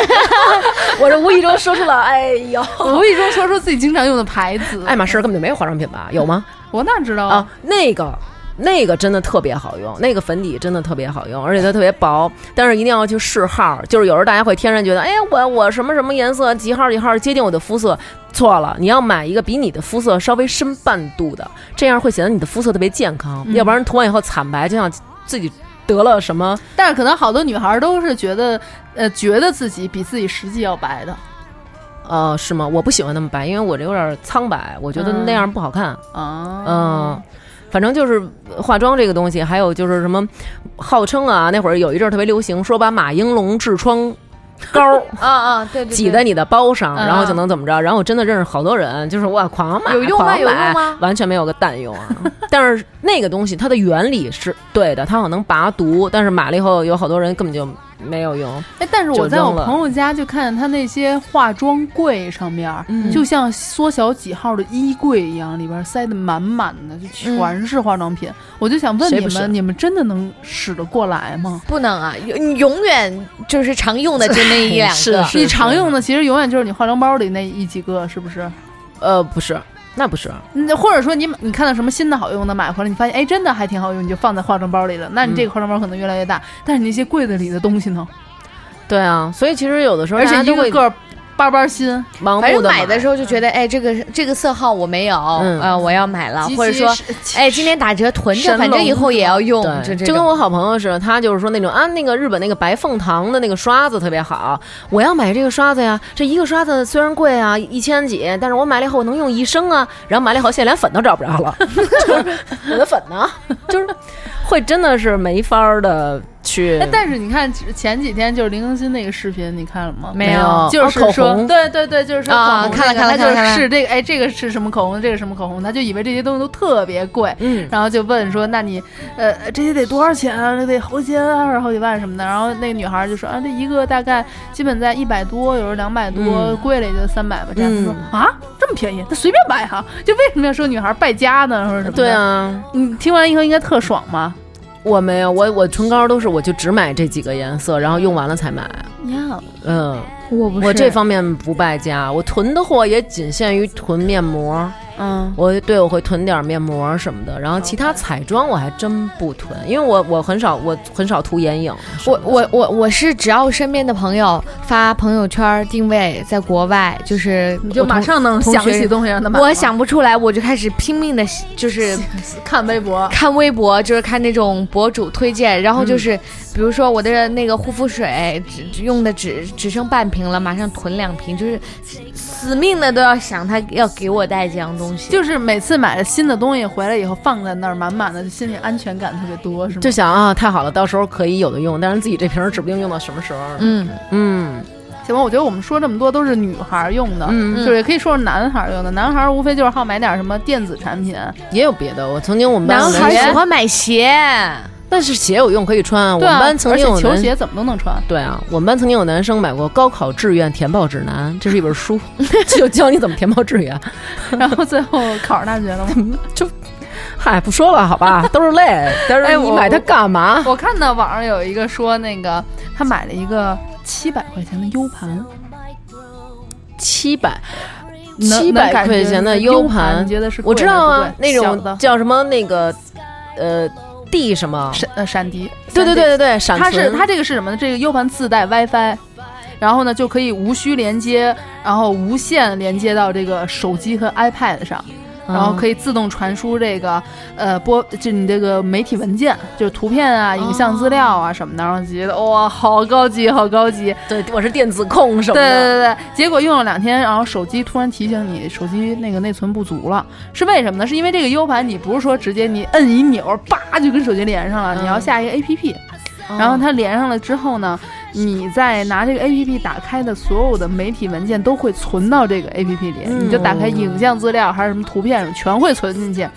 我这无意中说出了，哎呦，我无意中说出自己经常用的牌子，爱马仕根本就没有化妆品吧？有吗？我哪知道啊，？那个那个真的特别好用，那个粉底真的特别好用，而且它特别薄，但是一定要去试号。就是有时候大家会天然觉得，哎，我我什么什么颜色几号几号接近我的肤色，错了，你要买一个比你的肤色稍微深半度的，这样会显得你的肤色特别健康，要不然涂完以后惨白，就像自己得了什么。但是可能好多女孩都是觉得，呃，觉得自己比自己实际要白的呃，是吗？我不喜欢那么白，因为我这有点苍白，我觉得那样不好看。啊。嗯，反正就是化妆这个东西，还有就是什么，号称啊，那会儿有一阵儿特别流行，说把马应龙痔疮膏儿啊啊，挤在你的包上，嗯然后就能怎么着。然后我真的认识好多人，就是哇狂买，有用吗狂买有用吗完全没有个蛋用啊！但是那个东西它的原理是对的，它好像能拔毒，但是买了以后有好多人根本就没有用。哎，但是我在我朋友家就看见他那些化妆柜上面，嗯就像缩小几号的衣柜一样，里边塞的满满的，就全是化妆品。我就想问你们，你们真的能使得过来吗？不能啊，永永远就是常用的就那一两个，是是你常用的其实永远就是你化妆包里那一几个，是不是？呃，不是，那不是，那或者说你你看到什么新的好用的买回来，你发现哎真的还挺好用，你就放在化妆包里了。那你这个化妆包可能越来越大，但是你那些柜子里的东西呢？对啊，所以其实有的时候而且大家都会一个个儿巴巴新，反正盲目的买的时候就觉得，哎，这个这个色号我没有，嗯。呃，我要买了，或者说，哎，今天打折囤着，反正以后也要用，就跟我好朋友似的，他就是说那种。啊，那个日本那个白凤堂的那个刷子特别好，我要买这个刷子呀。这一个刷子虽然贵啊，一千几，但是我买了以后我能用一生啊。然后买了以后，现在连粉都找不着了，就是 我的粉呢，就是会真的是没法儿的去哎，。但是你看前几天就是林更新那个视频，你看了吗？没有有就是哦口说，红对对对，就是说啊口红看了看就看了是试这个，哎，这个是什么口红，这个什么口红，他就以为这些东西都特别贵，嗯，然后就问说，那你呃这些得多少钱啊？这得好几千啊，还是好几万什么的？然后那个女孩就说啊，这一个大概基本在一百多，有时候两百多，嗯贵了也就三百吧。这样他说嗯啊，这么便宜，那随便买哈。就为什么要说女孩败家呢，或者什么？对，啊，你听完以后应该特爽吗？我没有，我我唇膏都是我就只买这几个颜色，然后用完了才买。呀，嗯，我不是我这方面不败家，我囤的货也仅限于囤面膜。嗯，我对我会囤点面膜什么的，然后其他彩妆我还真不囤，因为我我很少我很少涂眼影。我我我我是只要身边的朋友发朋友圈定位在国外，就是你就马上能想起东西让他买。我想不出来，我就开始拼命的，就是 看微博，看微博，就是看那种博主推荐，然后就是、比如说我的那个护肤水只只用的只只剩半瓶了，马上囤两瓶，就是死命的都要想他要给我带这样东西。就是每次买了新的东西回来以后放在那儿，满满的，就心里安全感特别多，是吗？就想啊，太好了，到时候可以有的用，但是自己这瓶儿指不定用到什么时候。嗯，嗯行吧，我觉得我们说这么多都是女孩儿用的，嗯就是也可以说是男孩儿用的。男孩儿无非就是好买点什么电子产品，也有别的。我曾经我们班男孩喜欢买鞋，但是鞋有用可以穿。啊，们班曾经有男球鞋怎么都能穿。对啊，我们班曾经有男生买过《高考志愿填报指南》，这是一本书，就教你怎么填报志愿。然后最后考上大学了吗？就嗨，不说了，好吧，都是泪。但哎你买它干嘛？我看到网上有一个说，那个他买了一个七百块钱的 U 盘，七百七百块钱的 U 盘，你觉得是贵我知道啊那种叫什么那个呃 D 什么？闪呃闪迪，对对对对对，闪它是它这个是什么呢？这个 U 盘自带 WiFi，然后呢就可以无需连接，然后无线连接到这个手机和 iPad 上。然后可以以自动传输这个，呃，播就你这个媒体文件，就是图片啊、影像资料啊什么的，然后就觉得哇，好高级，好高级。对，我是电子控什对么的。对对对，结果用了两天，然后手机突然提醒你手机那个内存不足了，是为什么呢？是因为这个 U 盘你不是说直接你摁一钮，叭就跟手机连上了，你要下一个 APP，、然后它连上了之后呢，你在拿这个 A P P 打开的所有的媒体文件都会存到这个 A P P 里，嗯你就打开影像资料还是什么图片，全会存进去，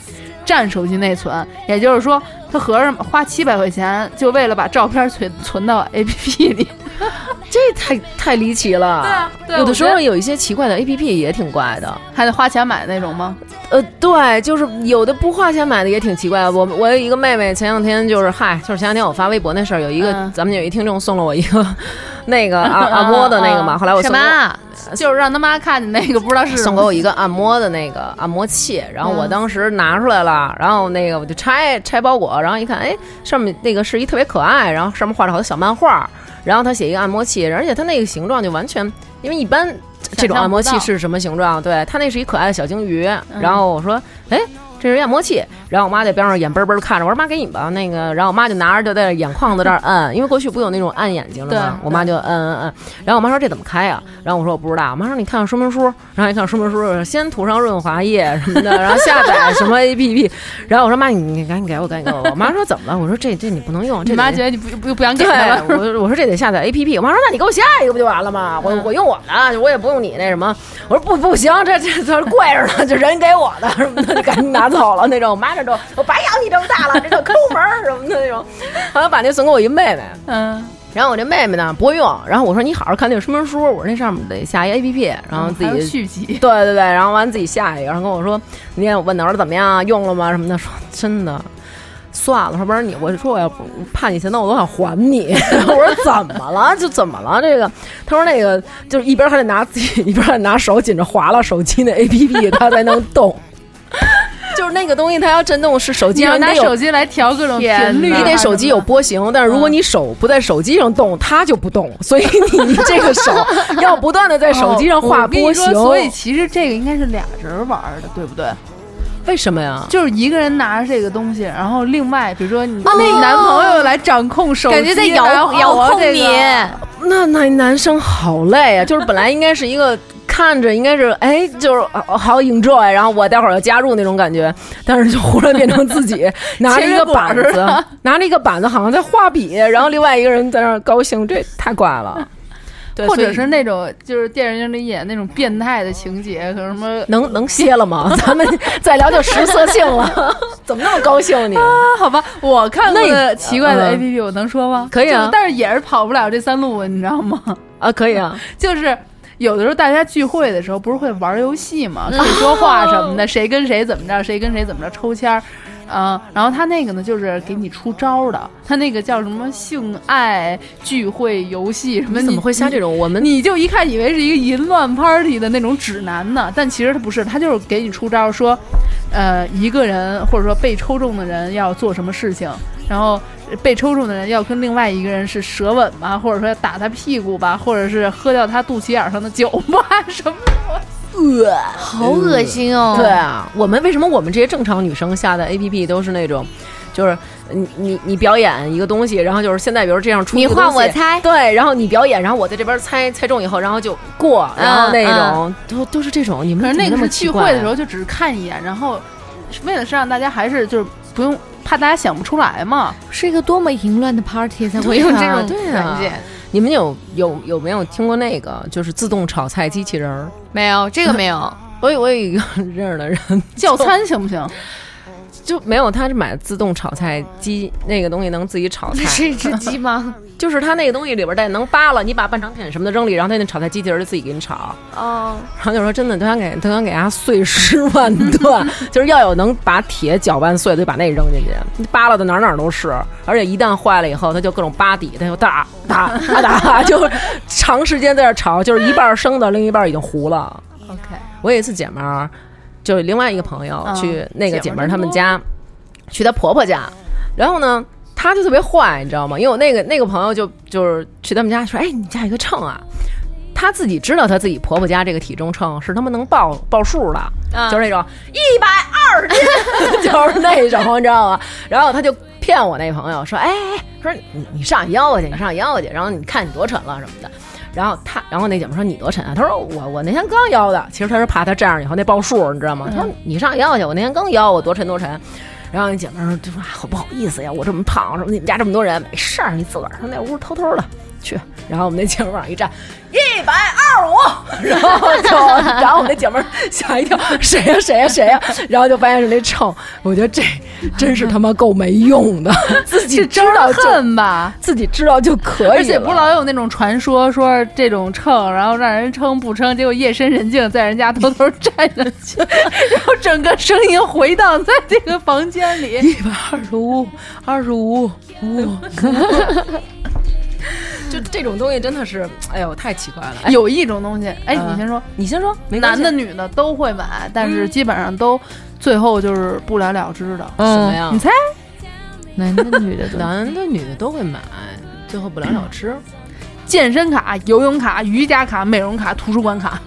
占手机内存。也就是说，他合着花七百块钱，就为了把照片存存到 A P P 里。这太太离奇了。对啊对啊有的时候有一些奇怪的 A P P 也挺怪的。还得花钱买那种吗？呃，对，就是有的不花钱买的也挺奇怪的。我我有一个妹妹，前两天就是嗨，就是前两天我发微博那事儿，有一个、嗯咱们有一听众送了我一个 那个按按摩的那个嘛，后来我送给我什么啊？就是让他妈看见那个不知道是送给我一个按摩的那个按摩器，然后我嗯当时拿出来了，然后那个我就拆拆包裹，然后一看，哎，上面那个是一特别可爱，然后上面画着好多小漫画，然后他写一个按摩器，而且他那个形状就完全，因为一般这种按摩器是什么形状？对，他那是一可爱的小鲸鱼，然后我说，哎。这是按摩器，然后我妈在边上眼嘣嘣看着，我说妈给你吧，那个，然后我妈就拿着就在眼眶子这儿 摁，因为过去不有那种按眼睛的吗？我妈就按按按，然后我妈说这怎么开呀？然后我说我不知道，我妈说你看看说明书，然后一看说明书，先涂上润滑液什么的，然后下载什么 APP，然后我说妈你你赶紧给我赶紧给我，我妈说怎么了？我说这这你不能用，这得你妈觉得你不不不想给对她了，，我我说这得下载 A P P，我妈说那你给我下一个不就完了吗？我我用我的，我也不用你那什么。我说不不行，这这这贵着呢，这人给我的什么的，就赶紧拿走了那种。我妈这都我白养你这么大了，这个抠门儿什么的那种。后来把那送给我一妹妹，嗯，然后我这妹妹呢不会用，然后我说你好好看那个说明书，我说那上面得下一 A P P，然后自己续集，对对对，然后完自己下一个，然后跟我说，那天我问他，我说怎么样，用了吗？什么的，说真的，算了，说不是你，我就说我要怕你钱，那我都想还你。我说怎么了？就怎么了？这个，他说那个就是一边还得拿自己，一边还得拿手紧着划拉手机那 A P P，它才能动。就是那个东西，它要震动是手你要拿机上得有手机来调各种频率，你得手机有波形，但是如果你手不在手机上动，它就不动。所以你这个手 要不断的在手机上画波形。说所以其实这个应该是俩人玩的，对不对？为什么呀？就是一个人拿着这个东西，然后另外比如说你哦那男朋友来掌控手机，感觉在遥来遥控你，那那男生好累啊！就是本来应该是一个看着应该是哎，就是呃好 enjoy，然后我待会儿要加入那种感觉，但是就忽然变成自己 拿着一个板子拿着一个板子，好像在画笔，然后另外一个人在那儿高兴，这太怪了。对，或者是那种就是电影里演那种变态的情节，可什么能能歇了吗？咱们再聊就食色性了，怎么那么高兴你？啊，好吧，我看过奇怪的嗯 A P P，我能说吗？可以啊但是也是跑不了这三路，你知道吗？啊，可以啊，就是有的时候大家聚会的时候，不是会玩游戏嘛，可以说话什么的，谁跟谁怎么着，谁跟谁怎么着抽签儿。啊、然后他那个呢，就是给你出招儿的，他那个叫什么性爱聚会游戏什么？你怎么会下这种？我们你就一看以为是一个淫乱 party 的那种指南呢，但其实他不是，他就是给你出招儿说，呃，一个人或者说被抽中的人要做什么事情，然后被抽中的人要跟另外一个人是舌吻吧，或者说打他屁股吧，或者是喝掉他肚脐眼上的酒吧，什么呃，好恶心哦。对啊，我们为什么我们这些正常女生下的 A P P 都是那种，就是你你你表演一个东西，然后就是现在比如这样出你一个东西画我猜对，然后你表演，然后我在这边猜猜中以后，然后就过，然后那种、都都是这种，你们可是那个是聚会的时候，就只是看一眼，然后为了是让大家还是就是不用怕大家想不出来嘛。是一个多么淫乱的 party 才会有这种对啊软件？你们有有有没有听过那个就是自动炒菜机器人儿？没有，这个没有。我有我有一个认识的人，叫餐行不行？就没有，他是买自动炒菜机，那个东西能自己炒菜，是一只鸡吗？就是他那个东西里边带能扒拉，你把半成品什么的扔里，然后它那炒菜机器人就自己给你炒。哦，然后就说真的，都想给都想给它碎尸万段，就是要有能把铁搅拌碎的，就把那扔进去，扒拉的哪儿哪儿都是。而且一旦坏了以后，它就各种扒底，它就打打打打，就长时间在这炒，就是一半生的，另一半已经糊了。OK，我有一次姐们儿，就是另外一个朋友、嗯去那个姐们儿他们家，去她婆婆家，然后呢，她就特别坏，你知道吗？因为我那个那个朋友就就是去他们家说，哎，你家有个秤啊。她自己知道她自己婆婆家这个体重秤是他妈能报报数的，嗯就是那种一百二十斤，就是那种，你知道吗？然后她就骗我那朋友说，哎，哎说你你上去腰去，你上去腰去，然后你看你多沉了什么的。然后他，然后那姐们说你多沉啊？他说我我那天刚腰的，其实他是怕他这样以后那报数，你知道吗？他说你上腰去，我那天刚腰，我多沉多沉。然后那姐们儿就说、啊好不好意思呀，我这么胖，什么你们家这么多人，没事儿，你自个儿上那屋偷偷的去。然后我们那姐们往上一站，一百二十五，然后就，然后我们那姐们儿吓一跳，谁呀、谁呀、谁呀、然后就发现是那秤，我觉得这真是他妈够没用的，自己是知道就恨吧？自己知道就可以了，而且不老有那种传说，说这种秤，然后让人称不称，结果夜深人静在人家偷偷站上去，然后整个声音回荡在这个房间里。一百二十五，二十五，五。就这种东西真的是，哎呦，太奇怪了。哎，有一种东西，哎，嗯你先说，你先说，男的女的都会买，但是基本上都最后就是不了了之的。什么呀？你猜？男的女的都男的女的都会买，最后不了了之。健身卡、游泳卡、瑜伽卡、美容卡、图书馆卡，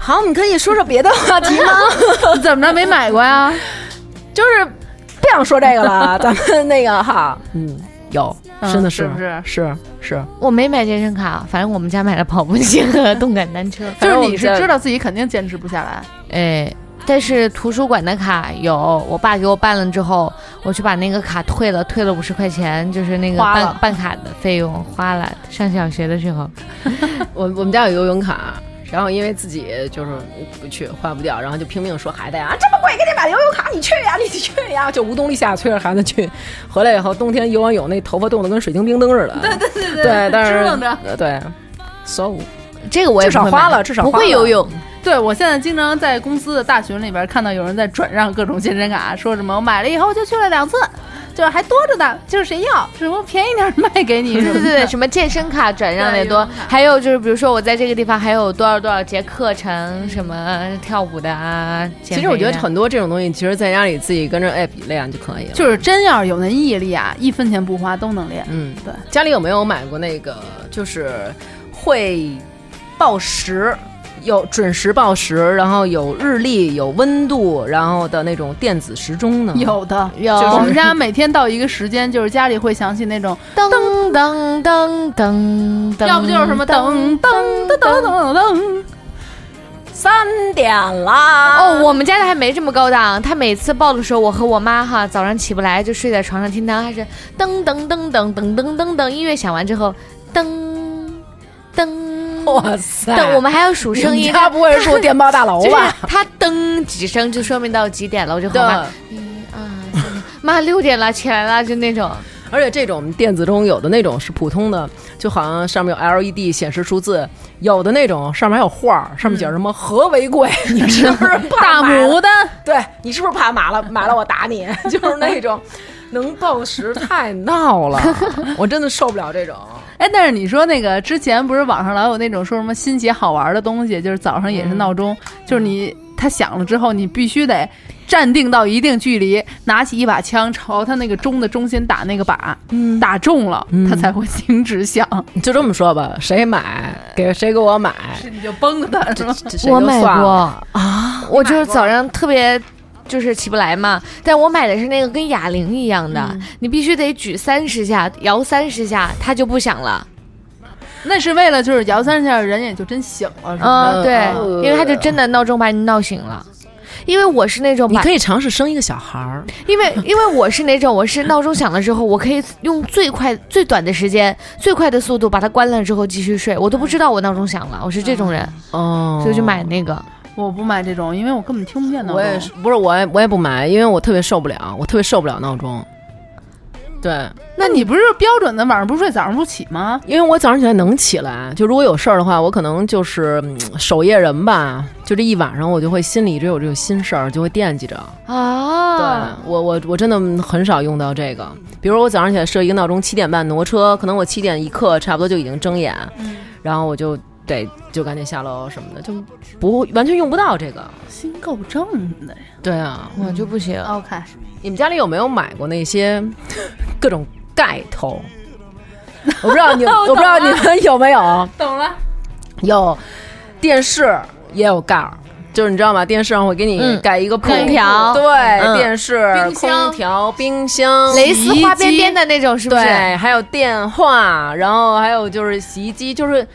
好，你可以说说别的话题吗？怎么着没买过呀？就是不想说这个了，咱们那个哈，嗯，有，嗯真的是不是是是，我没买健身卡，反正我们家买了跑步机和动感单车。就是你是知道自己肯定坚持不下来。哎，但是图书馆的卡有，我爸给我办了之后，我去把那个卡退了，退了五十块钱，就是那个办办卡的费用花了。上小学的时候，我我们家有游泳卡。然后因为自己就是不去花不掉，然后就拼命说孩子呀，这么贵，给你买游泳卡，你去呀，你去呀，就无动力下催着孩子去。回来以后，冬天游完泳，那头发冻得跟水晶冰灯似的。对对对对，对，但是对，so 这个我也至少花了至少不花了会游泳。对我现在经常在公司的大群里边看到有人在转让各种健身卡，说什么我买了以后就去了两次，就是还多着呢，就是谁要什么便宜点儿卖给你。对对对，什么健身卡转让的也多还有就是比如说我在这个地方还有多少多少节课程，什么跳舞的啊。其实我觉得很多这种东西，其实在家里自己跟着 app 练就可以了。就是真要是有那毅力啊，一分钱不花都能练。嗯，对，家里有没有买过那个就是会报时？有准时报时，然后有日历、有温度，然后的那种电子时钟呢？有的有我们家每天到一个时间，就是家里会响起那种，噔噔噔噔噔，要不就是什么噔噔噔噔噔噔，三点啦！哦，我们家的还没这么高档。他每次报的时候，我和我妈哈早上起不来，就睡在床上听他还是噔噔噔噔噔噔噔噔，音乐响完之后，噔噔 哇塞！但，我们还要数声音。他不会是住电报大楼吧？他噔几声，就说明到几点了。我就和我妈对，一二三，妈六点了，起来了，就那种。而且这种电子钟有的那种是普通的，就好像上面有 LED 显示数字；有的那种上面还有画儿，上面写着什么“和为贵 ”，你是不是怕大买了牡丹。对你是不是怕买了买了我打你？就是那种能报时太闹了，我真的受不了这种。哎，但是你说那个之前不是网上老有那种说什么新奇好玩的东西，就是早上也是闹钟，就是你它响了之后，你必须得站定到一定距离，拿起一把枪朝它那个钟的中心打那个靶，嗯打中了、嗯它才会停止响，就这么说吧，谁买 给谁给我买，你就崩了它是吗？这谁就我买过啊！我就是早上特别。就是起不来嘛，但我买的是那个跟哑铃一样的，你必须得举三十下，摇三十下，它就不响了。那是为了就是摇三下，人也就真醒了，是吧？嗯，对，呃因为他就真的闹钟把你闹醒了。因为我是那种你可，以尝试生一个小孩儿，因为 因为我是那种我是闹钟响了之后，我可以用最快最短的时间、最快的速度把它关了之后继续睡，我都不知道我闹钟响了，我是这种人，哦所以就买那个。我不买这种，因为我根本听不见闹钟。我也是，不是我也我也不买，因为我特别受不了，我特别受不了闹钟。对，那你不是标准的晚上不睡，早上不起吗？因为我早上起来能起来，就如果有事儿的话，我可能就是嗯守夜人吧，就这一晚上我就会心里一直有这个心事儿，就会惦记着。啊，对我我我真的很少用到这个，比如我早上起来设一个闹钟，七点半挪车，可能我七点一刻差不多就已经睁眼，然后我就得就赶紧下楼什么的，就不完全用不到这个。心够正的呀。对啊，我就不行。OK，你们家里有没有买过那些各种盖头？我不知道你，我不知道你们有没有，懂了。有电视也有盖儿。就是你知道吗？电视上会给你嗯盖一个空调对，嗯电视、冰箱空调、冰箱、蕾丝花边边的那种是不是？对，还有电话，然后还有就是洗衣机，就是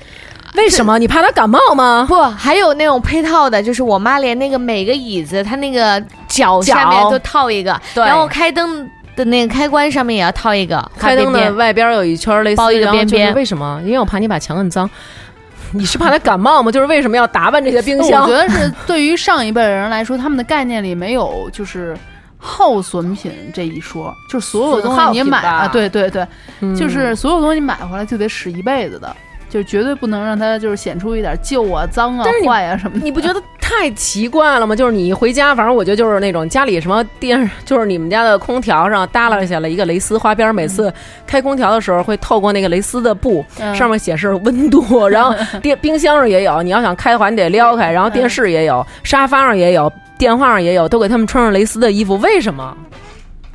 为什么你怕他感冒吗？不，还有那种配套的，就是我妈连那个每个椅子，它那个脚下面脚都套一个，对然后开灯的那个开关上面也要套一个开灯的。外边有一圈类似，包一个边边为什么？因为我怕你把墙摁脏。你是怕他感冒吗？就是为什么要打扮这些冰箱？我觉得是对于上一辈的人来说，他们的概念里没有就是耗损品这一说，就是所有东西你买啊，对对对，嗯就是所有东西买回来就得使一辈子的，就是绝对不能让它就是显出一点旧啊、脏啊坏啊什么的。你不觉得太奇怪了吗？就是你一回家，反正我觉得就是那种家里什么电，就是你们家的空调上耷拉下来一个蕾丝花边，每次开空调的时候会透过那个蕾丝的布，嗯上面显示温度，然后 电冰箱上也有，你要想开的话你得撩开，然后电视也有，沙发上也有，电话上也有，都给他们穿上蕾丝的衣服，为什么？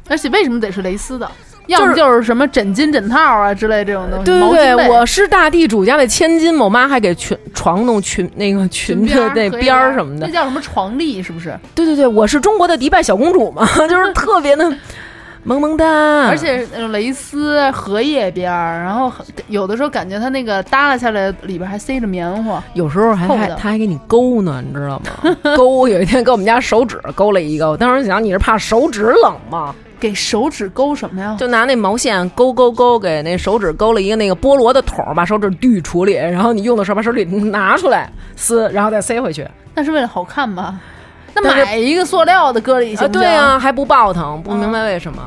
而且为什么得是蕾丝的？要么就是就是什么枕巾、枕套啊之类这种东西。对对对，我是大地主家的千金，我妈还给裙床弄裙那个裙边儿荷叶的那边儿什么的那。叫什么床笠？是不是？对对对，我是中国的迪拜小公主嘛，就是 特别的萌萌哒，而且那种蕾丝、荷叶边儿，然后很有的时候感觉它那个耷拉下来，里边还塞着棉花。有时候还还他还给你勾呢，你知道吗？勾有一天给我们家手指勾了一个，我当时想你是怕手指冷吗？给手指勾什么呀？就拿那毛线勾勾勾，给那手指勾了一个那个菠萝的筒儿，把手指滤出里，然后你用的时候把手指拿出来撕，然后再塞回去。那是为了好看吧？那买一个塑料的搁里行啊，对啊，还不爆疼，不明白为什么。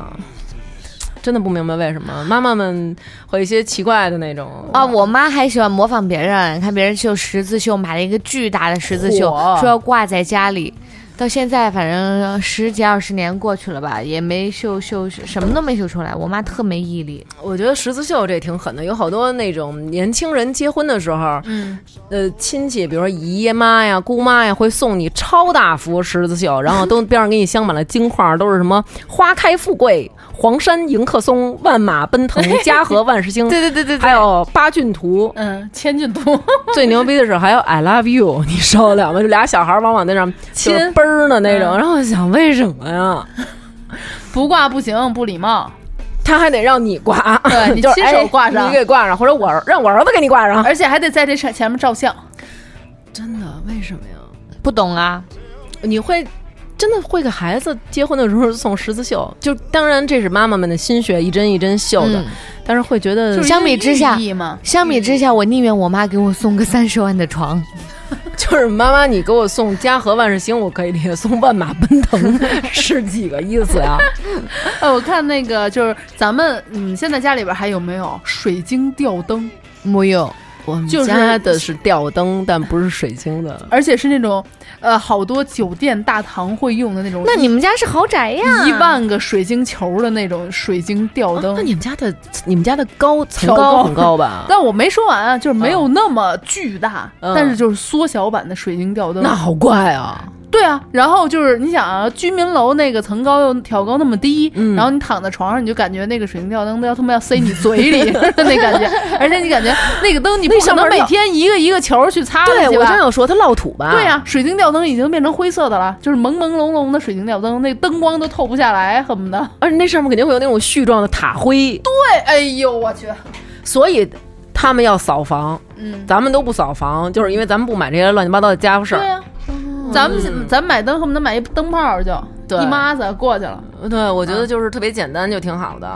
真的不明白为什么妈妈们会一些奇怪的那种啊，我妈还喜欢模仿别人，看别人绣十字绣，买了一个巨大的十字绣，说要挂在家里。到现在反正十几二十年过去了吧，也没绣绣什么都没绣出来。我妈特没毅力，我觉得十字绣这挺狠的，有好多那种年轻人结婚的时候，嗯，呃，亲戚，比如说姨呀妈呀、姑妈呀，会送你超大幅十字绣，然后都边上给你镶满了金块，都是什么花开富贵、黄山迎客松、万马奔腾、家和万事兴，对对对对还有八骏图。嗯，千骏图，最牛逼的是还有 I love you，你受得了吗？就俩小孩往往在那上亲就是嘣儿的那种，嗯然后我想为什么呀？不挂不行，不礼貌。他还得让你挂，对你就亲手哎挂上你给挂上，或者我让我儿子给你挂上。而且还得在这前前面照相。真的？为什么呀？不懂啊。你会真的会给孩子结婚的时候送十字绣？就当然这是妈妈们的心血，一针一针绣的，嗯但是会觉得相比之下相比之下，我宁愿我妈给我送个三十万的床。就是妈妈，你给我送家和万事兴，我可以理解；送万马奔腾是几个意思呀？呃，我看那个就是咱们，嗯，现在家里边还有没有水晶吊灯？没有，我们就是家的是吊灯，但不是水晶的。而且是那种，呃，好多酒店大堂会用的那种。那你们家是豪宅呀？一万个水晶球的那种水晶吊灯。那你们家的你们家的高层高高很高吧？但我没说完啊，就是没有那么巨大，嗯但是就是缩小版的水晶吊灯。那好怪啊！对啊，然后就是你想啊，居民楼那个层高又挑高那么低，嗯。然后你躺在床上，你就感觉那个水晶吊灯都要他妈要塞你嘴里 那感觉，而且你感觉那个灯你不可能每天一个一个球去擦对我去吧正要说它落土吧？对呀、水晶吊灯已经变成灰色的了，就是朦朦胧胧的水晶吊灯，那灯光都透不下来，恨不得。而且那上面肯定会有那种絮状的塔灰，对，哎呦我去，所以他们要扫房，嗯，咱们都不扫房，就是因为咱们不买这些乱七八糟的家伙事儿。对呀、咱们咱们买灯恨不得买一灯泡就对一抹子过去了。对，我觉得就是特别简单就挺好的。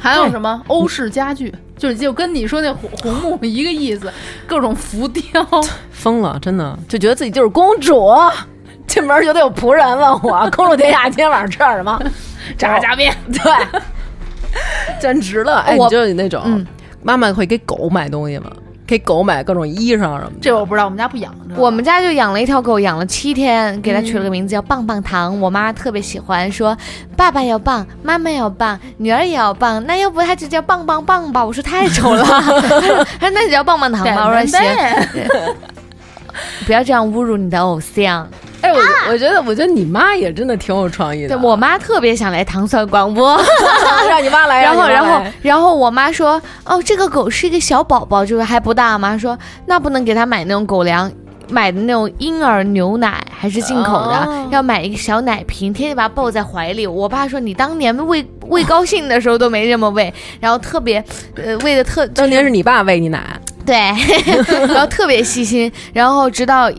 还有什么欧式家具，就是就跟你说那红红木一个意思，各种浮雕。疯了，真的就觉得自己就是公主，进门就得有仆人问我：“公主殿下，今天晚上吃点什么？”炸酱面，对 简直了！哎，你我就是那种、嗯妈妈会给狗买东西吗？给狗买各种衣裳什么的。这我不知道，我们家不养。我们家就养了一条狗，养了七天，给它取了个名字叫棒棒糖。我妈特别喜欢，说爸爸要棒，妈妈要棒，女儿也要棒，那要不它就叫棒棒棒吧？我说太丑了，她说那就叫棒棒糖吧。我说行，不要这样侮辱你的偶像。哎，我我觉得，我觉得你妈也真的挺有创意的。对我妈特别想来糖蒜广播，让你妈来，然后然后然后我妈说，哦，这个狗是一个小宝宝，就是还不大嘛，说那不能给它买那种狗粮。买的那种婴儿牛奶还是进口的，哦要买一个小奶瓶，天天把它抱在怀里。我爸说你当年喂喂高兴的时候都没这么喂，然后特别，呃，喂的特当年是你爸喂你奶，对，然后特别细心，然后直到，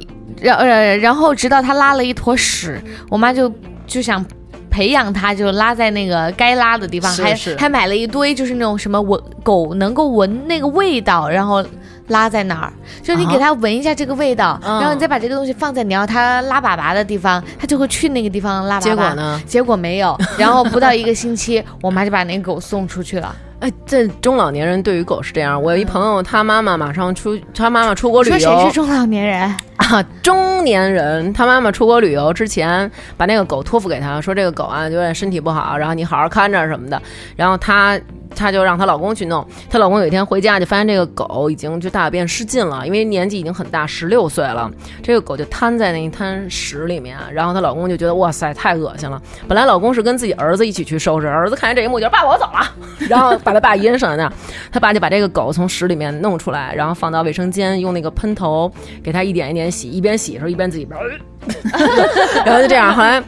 然呃，然后直到他拉了一坨屎，我妈就就想。培养它，就拉在那个该拉的地方，还是是还买了一堆，就是那种什么闻狗能够闻那个味道，然后拉在哪儿，就是你给它闻一下这个味道，嗯然后你再把这个东西放在你要它拉粑粑的地方，它就会去那个地方拉粑粑。结果？呢？结果没有，然后不到一个星期，我妈就把那个狗送出去了。哎，这中老年人对于狗是这样。我有一朋友，他妈妈马上出，他妈妈出国旅游说谁是中老年人？啊，中年人，他妈妈出国旅游之前，把那个狗托付给他，说这个狗啊有点身体不好，然后你好好看着什么的。然后他她就让她老公去弄。她老公有一天回家就发现这个狗已经就大便失禁了，因为年纪已经很大，十六岁了。这个狗就瘫在那一滩屎里面，然后她老公就觉得哇塞太恶心了。本来老公是跟自己儿子一起去收拾，儿子看见这一幕就说爸我走了，然后把他爸阴上在那。他爸就把这个狗从屎里面弄出来，然后放到卫生间，用那个喷头给它一点一点洗，一边洗的时候一边自己，然后就这样，后来。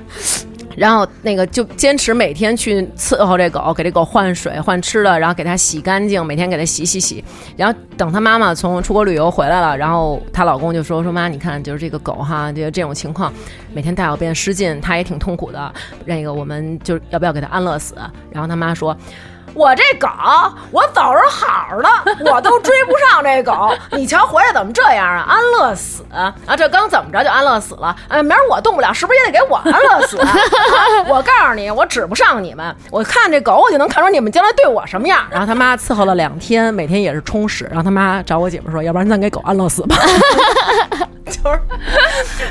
然后那个就坚持每天去伺候这狗，给这狗换水、换吃的，然后给它洗干净，每天给它洗洗洗。然后等她妈妈从出国旅游回来了，然后她老公就说：“说妈，你看，就是这个狗哈，就这种情况，每天大小便失禁，它也挺痛苦的。那个我们就要不要给它安乐死？”然后她妈说。我这狗，我走着好的，我都追不上这狗。你瞧，回来怎么这样啊？安乐死啊！这刚怎么着就安乐死了？哎，明儿我动不了，是不是也得给我安乐死？啊我告诉你，我指不上你们。我看这狗，我就能看出你们将来对我什么样。然后他妈伺候了两天，每天也是充实。然后他妈找我姐夫说，要不然咱给狗安乐死吧。就是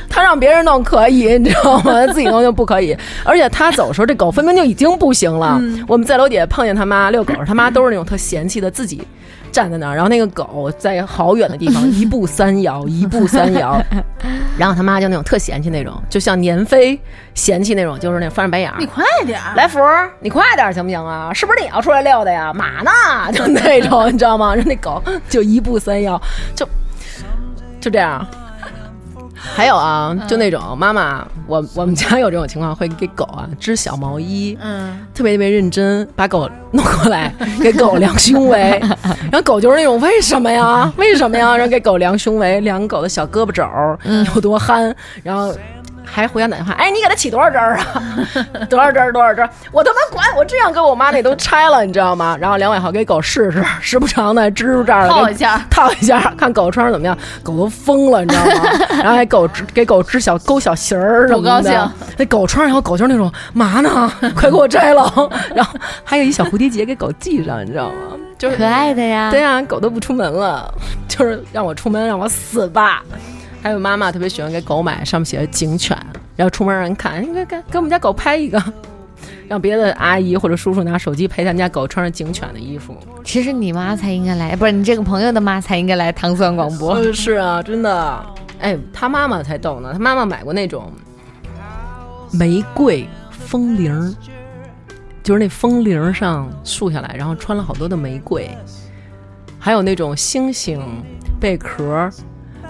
他让别人弄可以，你知道吗？自己弄就不可以。而且他走的时候，这狗分明就已经不行了。我们在楼底下碰见他妈遛狗，他妈都是那种特嫌弃的，自己站在那儿，然后那个狗在好远的地方 一步三摇，一步三摇，然后他妈就那种特嫌弃那种，就像年飞嫌弃那种，就是那翻着白眼儿你。快点儿，来福儿，你快点儿行不行啊？是不是你要出来遛的呀？嘛呢？就那种，你知道吗？人那狗就一步三摇，就就这样。还有啊，就那种妈妈，我我们家有这种情况，会给狗啊 织小毛衣，嗯，特别特别认真，把狗弄过来 给狗量胸围，然后狗就是那种为什么呀？为什么呀？然后给狗量胸围，量狗的小胳膊肘儿有多憨，然后。还互相打电话，哎，你给它起多少针儿啊？多少针儿？多少针儿？我他妈管！我这样给我妈那都拆了，你知道吗？然后梁伟豪给狗试试，时不常的支住这儿了，给套一下，套一下，看狗穿上怎么样。狗都疯了，你知道吗？然后还狗织给狗织小勾小形儿什么的。不高兴那狗穿上以后，狗就是那种嘛呢？快给我摘了。然后还有一小蝴蝶结给狗系上，你知道吗？就是可爱的呀。对啊，狗都不出门了，就是让我出门，让我死吧。还有妈妈特别喜欢给狗买上面写着“警犬”，然后出门让人看，你看看，给我们家狗拍一个，让别的阿姨或者叔叔拿手机陪咱家狗穿上警犬的衣服。其实你妈才应该来，不是你这个朋友的妈才应该来糖蒜广播。呃 是啊，真的。哎，他妈妈才逗呢，他妈妈买过那种玫瑰风铃儿，就是那风铃儿上竖下来，然后穿了好多的玫瑰，还有那种星星贝壳儿，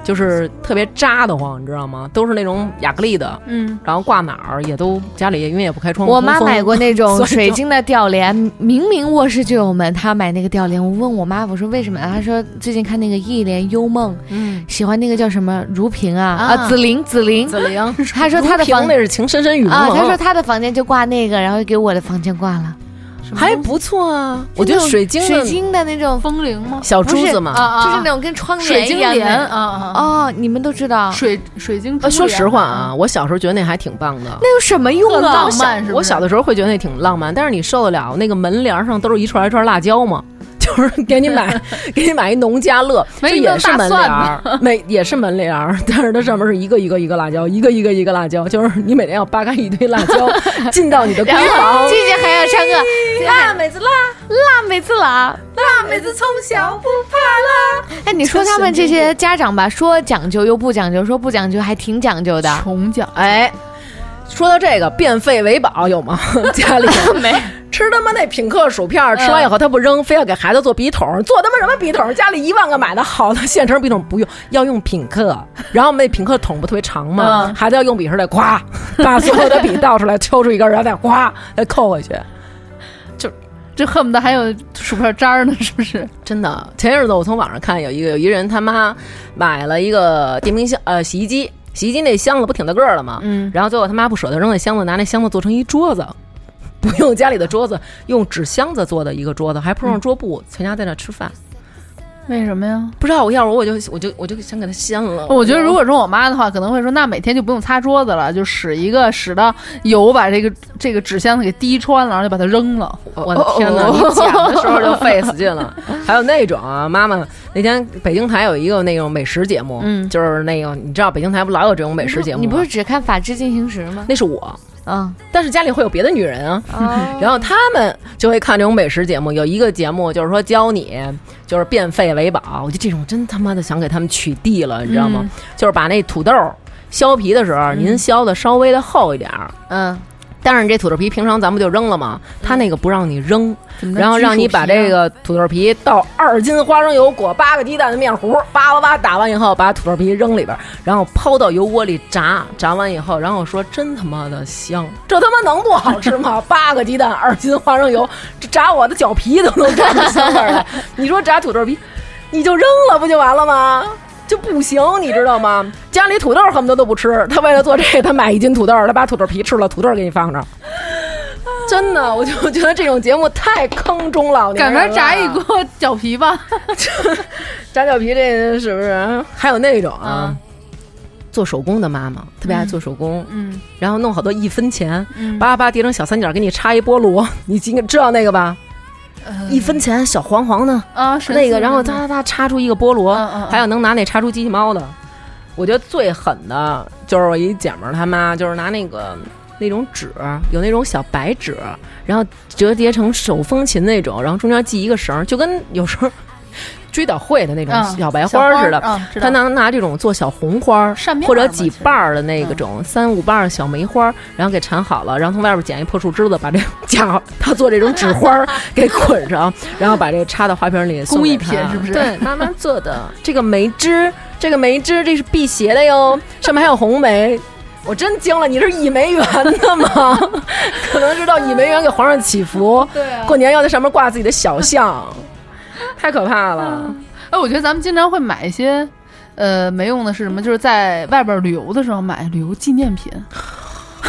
就是特别扎的慌，你知道吗？都是那种亚克力的，嗯，然后挂哪儿也都家里因为也不开窗户，我妈买过那种 水晶的吊帘，明明卧室就有门，她买那个吊帘。我问我妈，我说为什么？她说最近看那个《一帘幽梦》，嗯，喜欢那个叫什么如萍啊啊啊，紫菱紫菱。紫菱，她说她的房那是情深深雨蒙啊，蒙，她说她的房间就挂那个，然后给我的房间挂了。还不错啊，我觉得水晶的水晶的那种，风铃吗？小珠子嘛，啊啊，就是那种跟窗帘一样的。帘啊啊，哦，你们都知道，水水晶说实话啊，，我小时候觉得那还挺棒的。那有什么用啊浪？漫是我小的时候会觉得那挺浪漫，但是你受得了那个门帘上都是一串一串辣椒吗？就是给你买，给你买一农家乐，这 也是门帘儿，每也是门帘儿，但是它上面是一个一个一个辣椒，一个一个一个辣椒，就是你每天要扒开一堆辣椒 进到你的闺房。季姐还要唱个辣妹子辣，辣妹子辣。辣妹子从小不怕辣。哎，你说他们这些家长吧，说讲究又不讲究，说不讲究还挺讲究的。穷讲哎，说到这个变废为宝有吗？家里没吃他妈那品客薯片儿，吃完以后他不扔，非要给孩子做笔筒，做他妈什么笔筒？家里一万个买的好的现成笔筒不用，要用品客。然后我们那品客筒不特别长吗？嗯孩子要用笔时候得咵，把所有的笔倒出来，抽出一根，然后再咵再扣回去。这恨不得还有薯片渣儿呢，是不是？真的，前日子我从网上看有一个有一人他妈买了一个电冰箱呃洗衣机，洗衣机那箱子不挺大个儿了吗？嗯，然后最后他妈不舍得扔那箱子，拿那箱子做成一桌子，不用家里的桌子，用纸箱子做的一个桌子，还铺上桌布，全家在那吃饭。为什么呀？不知道我要是我我就我就我就想给他掀了。我觉得如果说我妈的话，可能会说，那每天就不用擦桌子了，就使一个使到油把这个这个纸箱子给滴穿了，然后就把它扔了。我的天哪！你讲的时候就费死劲了。还有那种啊，妈妈那天北京台有一个那种美食节目，嗯就是那个你知道北京台不老有这种美食节目？你不是只看《法制进行时》吗？那是我，嗯，但是家里会有别的女人啊。然后他们就会看这种美食节目，有一个节目就是说教你就是变废为宝，我觉得这种真他妈的想给他们取缔了，你知道吗？就是把那土豆削皮的时候，您削的稍微的厚一点儿，嗯，但是你这土豆皮平常咱们就扔了吗，他那个不让你扔，然后让你把这个土豆皮倒二斤花生油，裹八个鸡蛋的面糊，叭叭叭打完以后，把土豆皮扔里边，然后抛到油锅里炸，炸完以后，然后说真他妈的香，这他妈能不好吃吗？八个鸡蛋，二斤花生油，这炸我的脚皮都能炸出香味儿来，你说炸土豆皮，你就扔了不就完了吗？就不行，你知道吗？家里土豆恨不得都不吃，他为了做这个，他买一斤土豆，他把土豆皮吃了，土豆给你放着。真的，我就觉得这种节目太坑中老年赶人了。明儿炸一锅饺皮吧。炸饺皮，这是不是？还有那种啊嗯，做手工的妈妈特别爱做手工，嗯然后弄好多一分钱，嗯，叭叭叠成小三角，给你插一菠萝，你应该知道那个吧？一分钱小黄黄的啊，是那个，然后哒哒哒插出一个菠萝，还有能拿那插出机器猫的。我觉得最狠的就是我一姐们儿他妈，就是拿那个那种纸，有那种小白纸，然后折叠成手风琴那种，然后中间系一个绳儿，就跟有时候追悼会的那种嗯小白花儿似的。他能拿这种做小红花或者几瓣儿的那个种三五瓣小梅花儿，然后给缠好了，然后从外边捡一破树枝子，把这家伙他做这种纸花儿给捆上，然后把这个插到花瓶里送工艺品是不是？对，妈妈做的。这个梅枝，这个梅枝这是辟邪的哟，上面还有红梅。我真惊了，你是倚梅园的吗？可能是到倚梅园给皇上祈福，对啊。过年要在上面挂自己的小像，太可怕了。哎，我觉得咱们经常会买一些，呃，没用的是什么？就是在外边旅游的时候买旅游纪念品，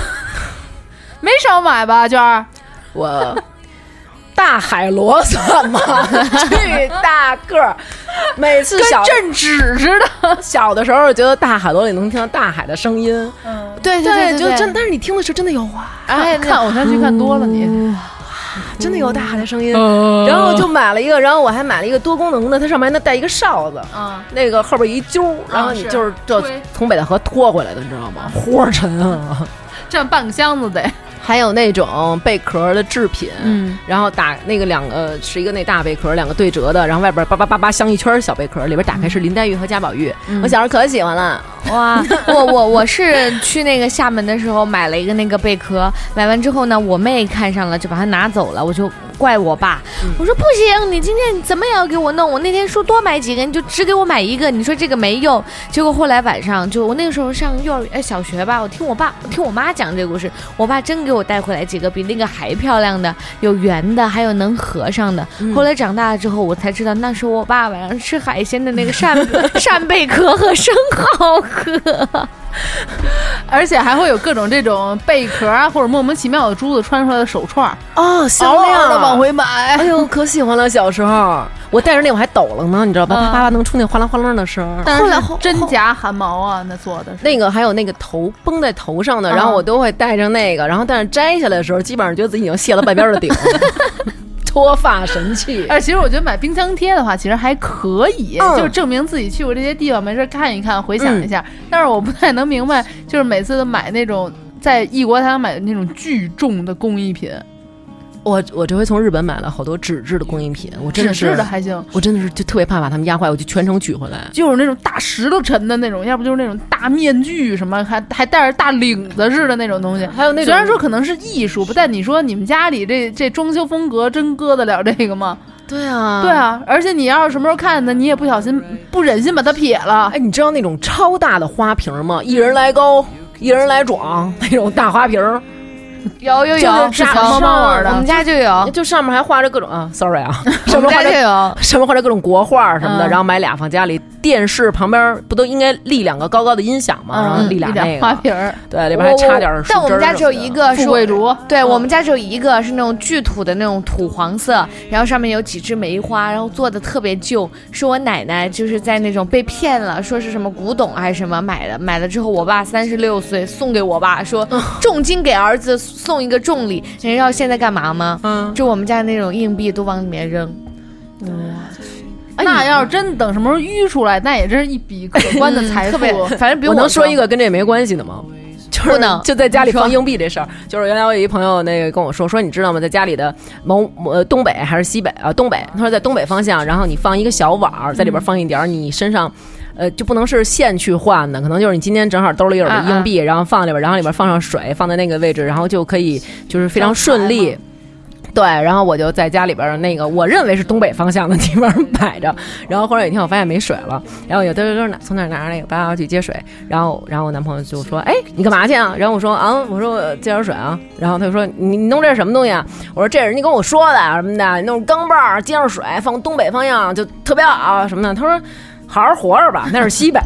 没少买吧？娟儿，我大海螺算吗？巨大个儿，每次跟小镇纸似的。小的时候觉得大海螺里能听到大海的声音，嗯，对对就真，但是你听的时候真的有哇，哎，看偶像剧看多了你，真的有大海的声音。嗯然后就买了一个，然后我还买了一个多功能的，它上面那带一个哨子。啊，那个后边一揪，然后你就是这从北戴河拖回来的，你知道吗？活沉啊！占半个箱子得。还有那种贝壳的制品，嗯，然后打那个两个是一个那大贝壳，两个对折的，然后外边叭叭叭叭镶一圈小贝壳，里边打开是林黛玉和贾宝玉。我小时候可喜欢了，哇，我我我是去那个厦门的时候买了一个那个贝壳，买完之后呢，我妹看上了就把它拿走了，我就怪我爸，我说不行，你今天怎么也要给我弄，我那天说多买几个，你就只给我买一个，你说这个没用，结果后来晚上就我那个时候上幼儿园、呃小学吧，我听我爸我听我妈讲这个故事，我爸真给我带回来几个比那个还漂亮的，有圆的，还有能合上的。后来长大了之后，我才知道那是我爸晚上吃海鲜的那个扇 扇贝壳和生蚝壳。而且还会有各种这种贝壳啊，或者莫名其妙的珠子穿出来的手串儿，哦，嗷嗷的往回买。哎呦，可喜欢了！小时候我戴着那我还抖了呢，你知道吧？嗯啪啪啪能出那哗啦哗啦的声儿。但是真假汗毛啊，那做的是那个还有那个头绷在头上的，嗯然后我都会戴着那个，然后但是摘下来的时候，基本上觉得自己已经卸了半边的顶，脱发神器。哎其实我觉得买冰箱贴的话，其实还可以，嗯就是证明自己去过这些地方，没事看一看，回想一下。但是我不太能明白，就是每次都买那种在异国他乡买的那种巨重的工艺品，我我这回从日本买了好多纸质的工艺品，我真的是纸质的，还行，我真的是就特别怕把它们压坏，我就全程取回来。就是那种大石头沉的那种，要不就是那种大面具什么，还还带着大领子似的那种东西。还有那种虽然说可能是艺术，不但你说你们家里这这装修风格真搁得了这个吗？对啊，对。啊，而且你要是什么时候看的，你也不小心不忍心把它撇了。哎，你知道那种超大的花瓶吗？一人来高，一人来壮那种大花瓶 儿，有有是有，炸猫猫玩的我们家就有，就上面还画着各种啊，sorry 啊，我们家就上面画着有。上面画着各种国画什么的，嗯然后买俩放家里。电视旁边不都应该立两个高高的音响吗？然后立俩那个，花瓶儿，对，里边还插点树但我们家只有一个是富贵竹。对我们家只有一个是那种巨土的那种土黄色，然后上面有几枝梅花，然后做的特别旧，是我奶奶就是在那种被骗了，说是什么古董还是什么买的，买了之后我爸三十六岁送给我爸说重金给儿子送一个重礼，你知道现在干嘛吗？嗯，就我们家那种硬币都往里面扔，那要是真等什么时候淤出来，那也真是一笔可观的财富。反正比我能说一个个跟这没关系的吗？就就是不能就在家里放硬币这事儿，就是原来我有一朋友那个跟我说说，你知道吗？在家里的某某呃东北还是西北啊？东北，他说在东北方向，然后你放一个小碗儿，在里边放一点儿你身上。呃，就不能是现去换的，可能就是你今天正好兜里有硬币，然后放里边，然后里边放上水，放在那个位置，然后就可以就是非常顺利。对，然后我就在家里边儿那个我认为是东北方向的地方摆着，然后后来有一天我发现没水了，然后有的就是拿从那儿拿着那个爸爸去接水，然后然后我男朋友就说，哎，你干嘛去啊？然后我说啊，我说我接点水啊，然后他就说你你弄这是什么东西啊？我说这是人家跟我说的什么的，你弄钢棒儿接上水放东北方向就特别好什么的。他说。好好活着吧，那是西北，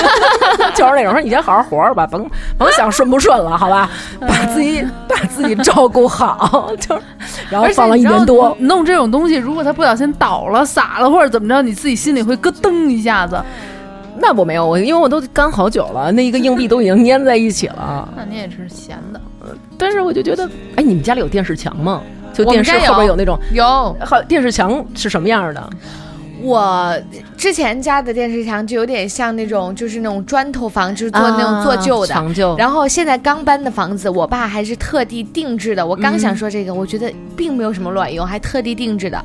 就是那种说你先好好活着吧，甭甭想顺不顺了，好吧，把自己把自己照顾好，就是，然后放了一年多，弄这种东西，如果它不小心倒了、洒了或者怎么着，你自己心里会咯噔一下子。那我没有，我因为我都干好久了，那一个硬币都已经粘在一起了。那你也是闲的，但是我就觉得，哎，你们家里有电视墙吗？就电视后边有那种，有好电视墙是什么样的？我之前家的电视墙就有点像那种，就是那种砖头房，就是做那种做旧的。然后现在刚搬的房子，我爸还是特地定制的。我刚想说这个，我觉得并没有什么卵用，还特地定制的。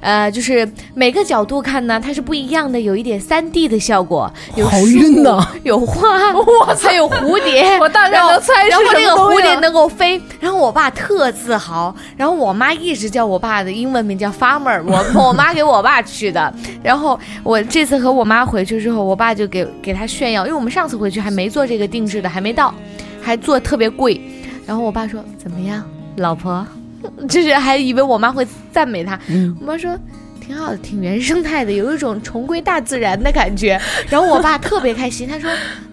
呃，就是每个角度看呢，它是不一样的，有一点三 D 的效果，有好树晕呐有花，哇还有蝴蝶，我大概能猜是然后那个蝴蝶能够飞，然后我爸特自豪，然后我妈一直叫我爸的英文名叫 Farmer，我 我妈给我爸取的。然后我这次和我妈回去之后，我爸就给给他炫耀，因为我们上次回去还没做这个定制的，还没到，还做特别贵。然后我爸说怎么样，老婆，就是还以为我妈会赞美他，嗯，我妈说。挺好的，挺原生态的，有一种重归大自然的感觉。然后我爸特别开心，他说：“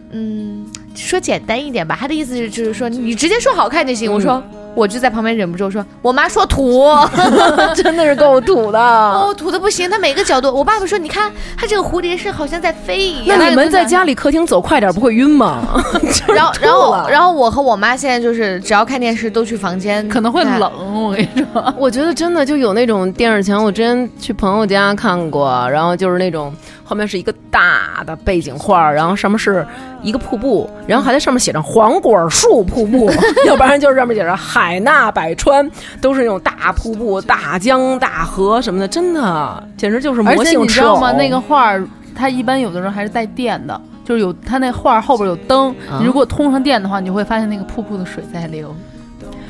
嗯，说简单一点吧。”他的意思是就是说你直接说好看就行。我说我就在旁边忍不住说，我妈说土 真的是够土的。哦，土的不行。他每个角度，我爸爸说，你看它这个蝴蝶是好像在飞一样。那你们在家里客厅走快点不会晕吗？然后，然后，然后我和我妈现在就是只要看电视都去房间，可能会看冷。我跟你说，我觉得真的就有那种电视墙，我之前去朋友家看过，然后就是那种后面是一个大的背景画，然后上面是一个瀑布，然后还在上面写着黄果树瀑布，要不然就是上面写着海纳百川，都是那种大瀑布、大江大河什么的，真的简直就是而且魔性吃偶你知道吗？那个画儿，它一般有的时候还是带电的，就是有它那画儿后边有灯，啊你如果通上电的话，你就会发现那个瀑布的水在流，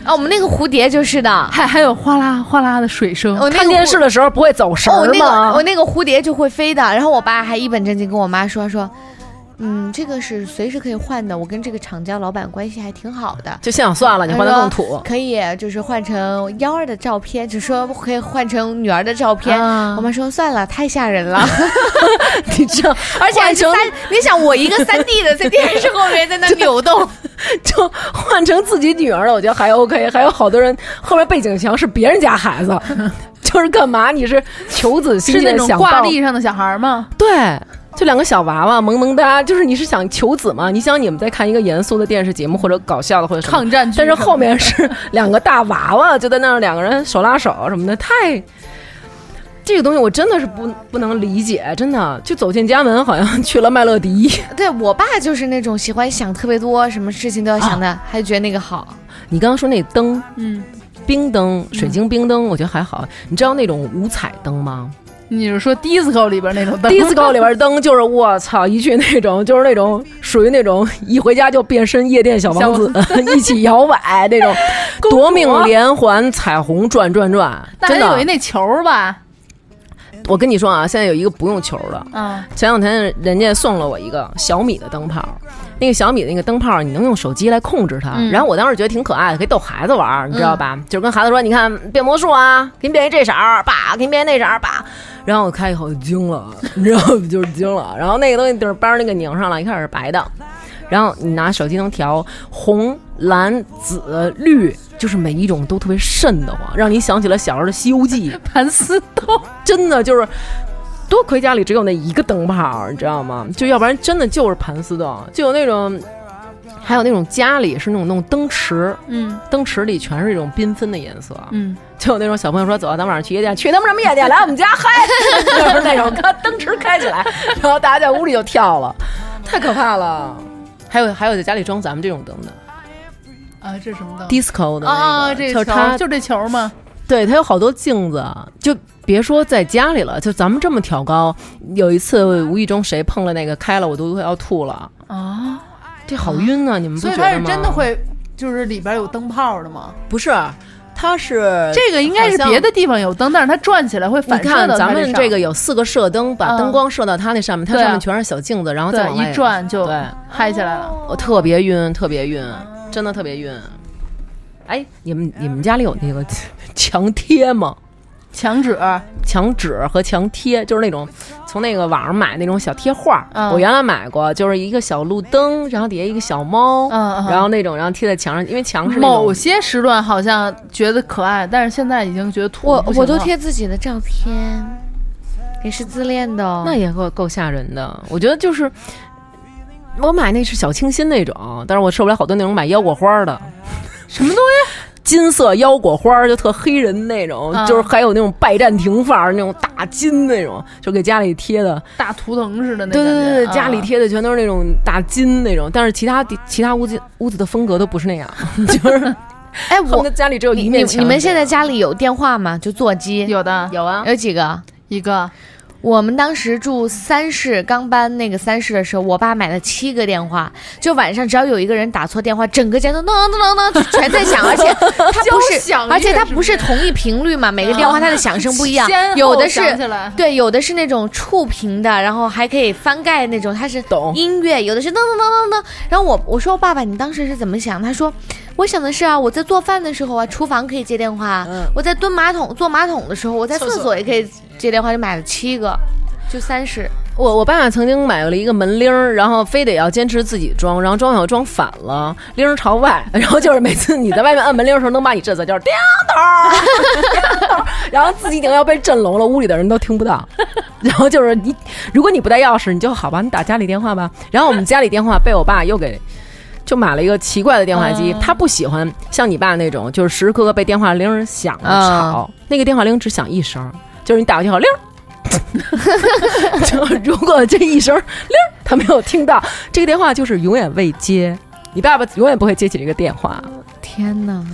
啊，我们那个蝴蝶就是的。还还有哗啦哗啦的水声。我那个看电视的时候不会走神哦，我那？个我那个蝴蝶就会飞的，然后我爸还一本正经跟我妈说说，嗯，这个是随时可以换的，我跟这个厂家老板关系还挺好的。就心想算了，你换的更土。可以，就是换成幺儿的照片，只说可以换成女儿的照片。啊我妈说算了，太吓人了 你知道，而且还是三，你想我一个三 D 的在电视后面在那扭动，就换成自己女儿了，我觉得还 OK。还有好多人后面背景墙是别人家孩子，就是干嘛？你是求子心是那种挂切想挂历上的小孩儿吗？对。就两个小娃娃萌萌哒，就是你是想求子吗？你想你们在看一个严肃的电视节目或者搞笑的或者，抗战剧但是后面是两个大娃娃，就在那儿两个人手拉手什么的，太这个东西我真的是不不能理解，真的就走进家门好像去了麦乐迪。对我爸就是那种喜欢想特别多，什么事情都要想的，还觉得那个好。你刚刚说那灯，嗯，冰灯、水晶冰灯，我觉得还好。你知道那种五彩灯吗？你是说 disco 里边那种灯？disco 里边灯就是我操，一去那种就是那种属于那种一回家就变身夜店小王子，一起摇摆那种 夺命连环彩虹转转转，那真的。还有一那球吧？我跟你说啊，现在有一个不用球的，嗯，前两天人家送了我一个小米的灯泡，那个小米的那个灯泡你能用手机来控制它，嗯然后我当时觉得挺可爱的，可以逗孩子玩儿，你知道吧？就是跟孩子说，你看变魔术啊，给你变一这色儿，爸，给你变一那色儿，爸。然后我开以后就惊了，你知道吗？就是惊了。然后那个东西就是帮那个拧上了，一开始是白的，然后你拿手机能调红、蓝、紫、绿，就是每一种都特别瘆得慌，让你想起了小时候的《西游记》。盘丝洞。真的就是多亏家里只有那一个灯泡，你知道吗？就要不然真的就是盘丝洞，就有那种，还有那种家里是那种那种灯池，嗯灯池里全是这种缤纷的颜色，嗯，就有那种小朋友说走啊，咱晚上去夜店，去他妈什么夜店？来我们家嗨，就是那种看灯池开起来，然后大家在屋里就跳了，太可怕了。还有还有在家里装咱们这种灯的，啊，这什么灯？disco 的那啊，个，这个球就它就这球吗？对，它有好多镜子，就别说在家里了，就咱们这么挑高，有一次无意中谁碰了那个开了，我都要吐了，啊，这好晕啊！你们不所以它是？真的会，就是里边有灯泡的吗？不是，它是这个应该是别的地方有灯，但是它转起来会你反射看咱们这个有四个射灯，把嗯灯光射到它那上面，它上面全是小镜子，然后再往外一转就，嗨起来了。我特别晕，特别晕，真的特别晕。哎，你们你们家里有那个 墙贴吗？墙纸，墙纸和墙贴，就是那种从那个网上买那种小贴画。嗯我原来买过，就是一个小路灯，然后底下一个小猫，嗯嗯然后那种然后贴在墙上，因为墙是某些时段好像觉得可爱，但是现在已经觉得土我我都贴自己的照片，也是自恋的哦。那也够够吓人的。我觉得就是我买那是小清新那种，但是我受不了好多那种买腰果花的，什么东西？金色腰果花就特黑人那种，啊就是还有那种拜占庭范儿那种大金那种，就给家里贴的。大图腾似的那对对对对，家里啊贴的全都是那种大金那种，但是其他地其他屋子屋子的风格都不是那样，就是哎，我他们的家里只有一面墙。你们现在家里有电话吗？就座机有的有啊？有几个？一个我们当时住三室，刚搬那个三室的时候，我爸买了七个电话，就晚上只要有一个人打错电话，整个家都噔噔噔噔全在响，而且 它不是响，而且它不不是同一频率嘛，每个电话它的响声不一样 有的是对，有的是那种触屏的，然后还可以翻盖那种，它是懂音乐，有的是噔噔噔噔噔。然后我我说爸爸，你当时是怎么想？他说，我想的是啊，我在做饭的时候啊，厨房可以接电话；嗯我在蹲马桶坐马桶的时候，我在厕所也可以接电话，就买了七个，就三十。我我爸爸曾经买了一个门铃儿，然后非得要坚持自己装，然后装好装反了，铃儿朝外，然后就是每次你在外面按门铃的时候，能把你震死，就是叮咚，叮咚，然后自己顶要被震聋了，屋里的人都听不到。然后就是你，如果你不带钥匙，你就好吧，你打家里电话吧。然后我们家里电话被我爸又给。就买了一个奇怪的电话机，嗯他不喜欢像你爸那种，就是时时刻刻被电话铃儿响的吵。那个电话铃只响一声，就是你打过去好铃儿，就如果这一声铃儿他没有听到，这个电话就是永远未接。你爸爸永远不会接起这个电话，天哪！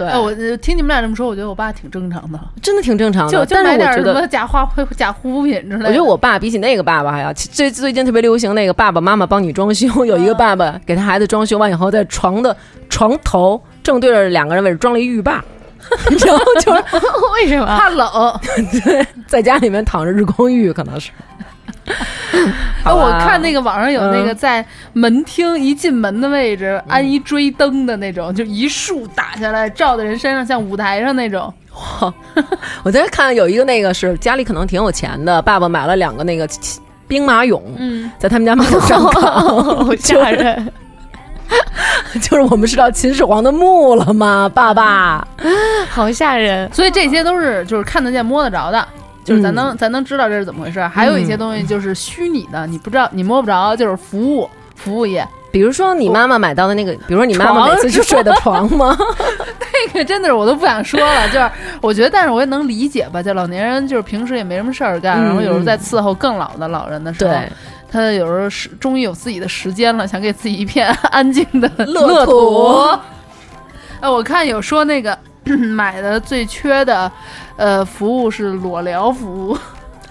对哎，我呃听你们俩这么说，我觉得我爸挺正常的，真的挺正常的。就就买点什么假花假护肤品之类的。我觉得我爸比起那个爸爸还要，最最近特别流行那个爸爸妈妈帮你装修，有一个爸爸给他孩子装修完以后，在床的床头正对着两个人位置装了一浴霸，然后就是为什么？怕冷。对在家里面躺着日光浴，可能是。哎，我看那个网上有那个嗯在门厅一进门的位置安一追灯的那种，就一束打下来照在人身上，像舞台上那种。哇我在看有一个那个是家里可能挺有钱的，爸爸买了两个那个兵马俑，嗯，在他们家马桶上靠，好 吓人！就是我们是到秦始皇的墓了吗？爸爸，好吓人！所以这些都是就是看得见摸得着的。就是咱嗯能、咱能知道这是怎么回事，还有一些东西就是虚拟的，你不知道你摸不着，就是服务服务业，比如说你妈妈买到的那个，比如说你妈妈床每次去睡的床吗？那个真的是我都不想说了。就是我觉得，但是我也能理解吧，就老年人就是平时也没什么事儿干，嗯然后有时候在伺候更老的老人的时候，他有时候是终于有自己的时间了，想给自己一片 安静的乐土土。哎，我看有说那个 买的最缺的，呃，服务是裸聊服务。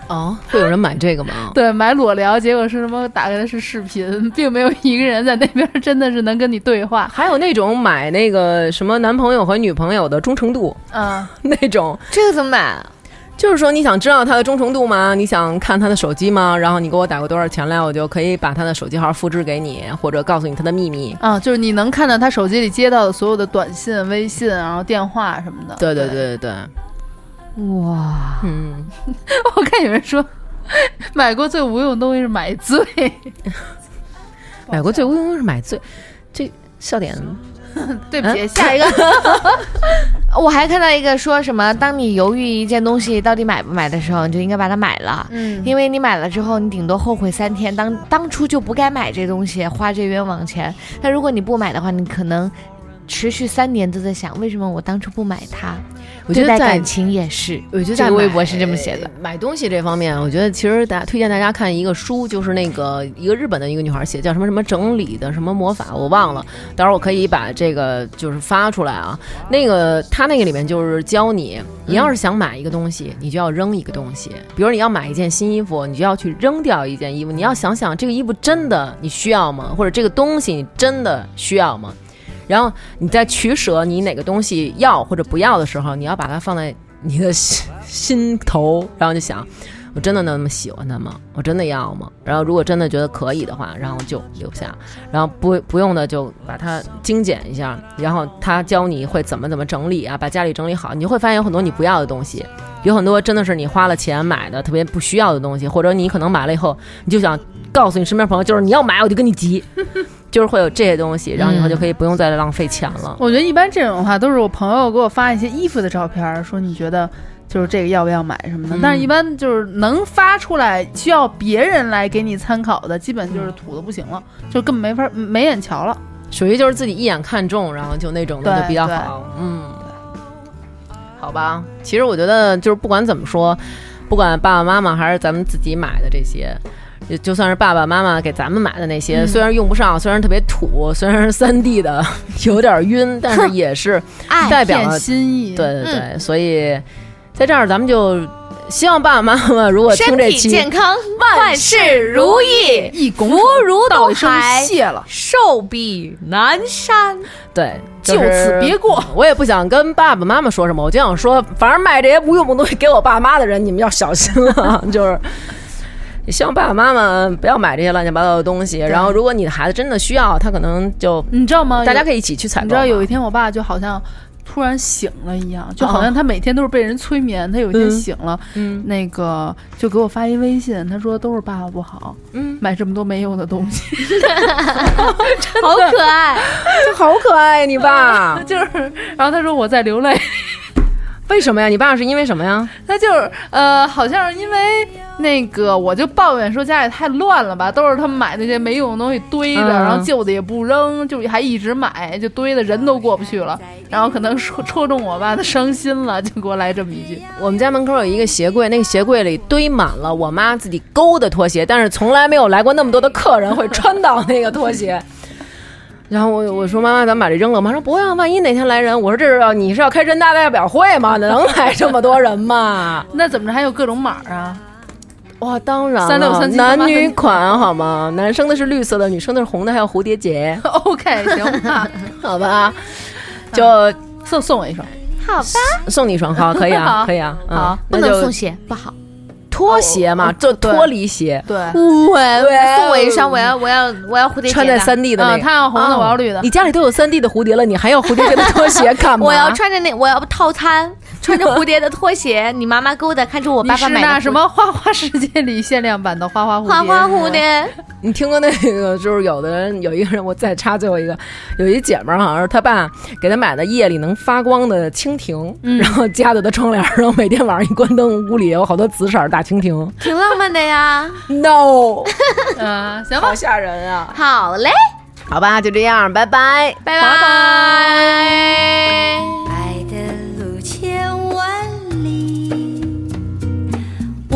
哦，会有人买这个吗？对，买裸聊，结果是什么？打开的是视频，并没有一个人在那边真的是能跟你对话。还有那种买那个什么男朋友和女朋友的忠诚度啊，那种，这个怎么买？就是说你想知道他的忠诚度吗？你想看他的手机吗？然后你给我打过多少钱来，我就可以把他的手机号复制给你，或者告诉你他的秘密。啊，就是你能看到他手机里接到的所有的短信、微信，然后电话什么的。对对对对对，哇！嗯，我看有人说，买过最无用的东西是买醉。买过最无用的是买醉，这笑点 对不起，嗯下一个。我还看到一个说什么，当你犹豫一件东西到底买不买的时候，你就应该把它买了。嗯因为你买了之后，你顶多后悔三天，当当初就不该买这东西，花这冤枉钱。但如果你不买的话，你可能持续三年都在想，为什么我当初不买它？我觉得在感情也是。我觉得在微博是这么写的。买东西这方面，我觉得其实大家推荐大家看一个书，就是那个一个日本的一个女孩写，叫什么什么整理的什么魔法，我忘了。到时候我可以把这个就是发出来啊。那个她那个里面就是教你，你要是想买一个东西，你就要扔一个东西。比如你要买一件新衣服，你就要去扔掉一件衣服。你要想想这个衣服真的你需要吗？或者这个东西你真的需要吗？然后你在取舍你哪个东西要或者不要的时候，你要把它放在你的心心头，然后就想，我真的那么喜欢它吗？我真的要吗？然后如果真的觉得可以的话，然后就留下；然后不不用的就把它精简一下。然后他教你会怎么怎么整理啊，把家里整理好，你就会发现有很多你不要的东西，有很多真的是你花了钱买的特别不需要的东西，或者你可能买了以后，你就想告诉你身边朋友，就是你要买我就跟你急。就是会有这些东西，然后以后就可以不用再浪费钱了。我觉得一般这种的话都是我朋友给我发一些衣服的照片儿，说你觉得就是这个要不要买什么的。嗯但是，一般就是能发出来需要别人来给你参考的，基本就是土的不行了，就根本没法没眼瞧了。属于就是自己一眼看中，然后就那种的就比较好。嗯，好吧。其实我觉得就是不管怎么说，不管爸爸妈妈还是咱们自己买的这些。就就算是爸爸妈妈给咱们买的那些，嗯虽然用不上，虽然特别土，虽然是三 D 的，有点晕，但是 也是代表了心意，对对对。所以在这儿咱们就希望爸爸妈妈如果听身体这期，健康，万事如意，一拱福如东海，谢了，寿比南山。对，就是此别过。我也不想跟爸爸妈妈说什么，我就想说，反正卖这些无用的东西给我爸妈的人，你们要小心了。就是，也希望爸爸妈妈不要买这些乱七八糟的东西。然后，如果你的孩子真的需要，他可能就你知道吗？大家可以一起去采购。你知道有一天我爸就好像突然醒了一样，就好像他每天都是被人催眠，他有一天嗯醒了，嗯。那个就给我发一微信，他说都是爸爸不好，嗯，买这么多没用的东西，好可爱，就 好可爱，你爸。就是，然后他说我在流泪，为什么呀？你爸是因为什么呀？他就是呃，好像是因为那个，我就抱怨说家里太乱了吧，都是他们买那些没用的东西堆着，嗯然后旧的也不扔，就还一直买，就堆的人都过不去了。然后可能戳戳中我爸的伤心了，就给我来这么一句。我们家门口有一个鞋柜，那个鞋柜里堆满了我妈自己勾的拖鞋，但是从来没有来过那么多的客人会穿到那个拖鞋。然后我我说妈妈，咱们把这扔了。妈说不要，万一哪天来人。我说这是要你是要开人大代表会吗？能来这么多人吗？那怎么着还有各种码啊？哇，当然了，3637男女款好吗？男生的是绿色的，女生的是红的，还有蝴蝶结，OK，行吧，好吧？就送送我一双。好吧，送你一双，好，可以啊，可以啊，嗯好不那就能送鞋，不好。拖鞋嘛，就对。脱离鞋，对，我对送我一双，我要我要我要蝴蝶结穿在三 D 的那啊，个。他要红的，哦我要绿的。你。家里都有三 D 的蝴蝶了，你还要蝴蝶结的 拖鞋干嘛？我要穿着那我要套餐，穿着蝴蝶的拖鞋，你妈妈勾的，看出我爸爸买的那什么花花世界里限量版的花花蝴蝶？花花蝴蝶，你听过那个？就是有的人有一个人，我再插最后一个，有一姐们儿好像是她爸给她买的夜里能发光的蜻蜓，嗯然后夹在她窗帘儿，然后每天晚上一关灯，屋里有好多紫色儿大蜻蜓。挺浪漫的呀。No，嗯，行吧好，吓人啊！好嘞，好吧，就这样，拜拜。拜拜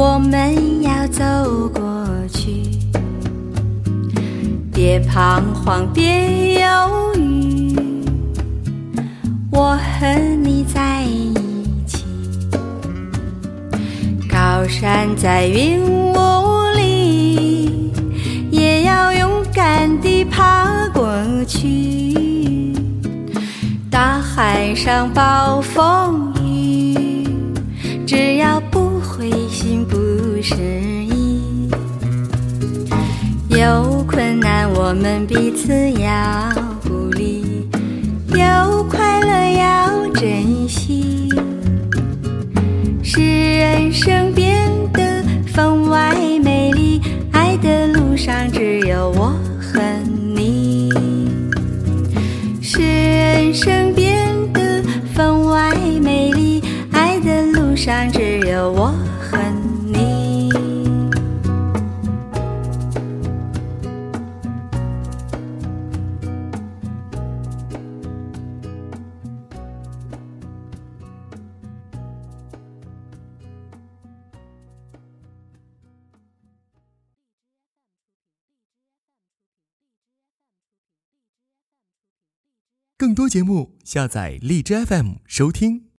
我们要走过去。别彷徨，别犹豫，我和你在一起。高山在云雾里，也要勇敢地爬过去。大海上暴风雨，只要失意。有困难我们彼此要鼓励，有快乐要珍惜，使人生变得分外美丽。爱的路上只有我和你。使人生变得分外美丽。爱的路上只有我更多节目，下载荔枝 FM 收听。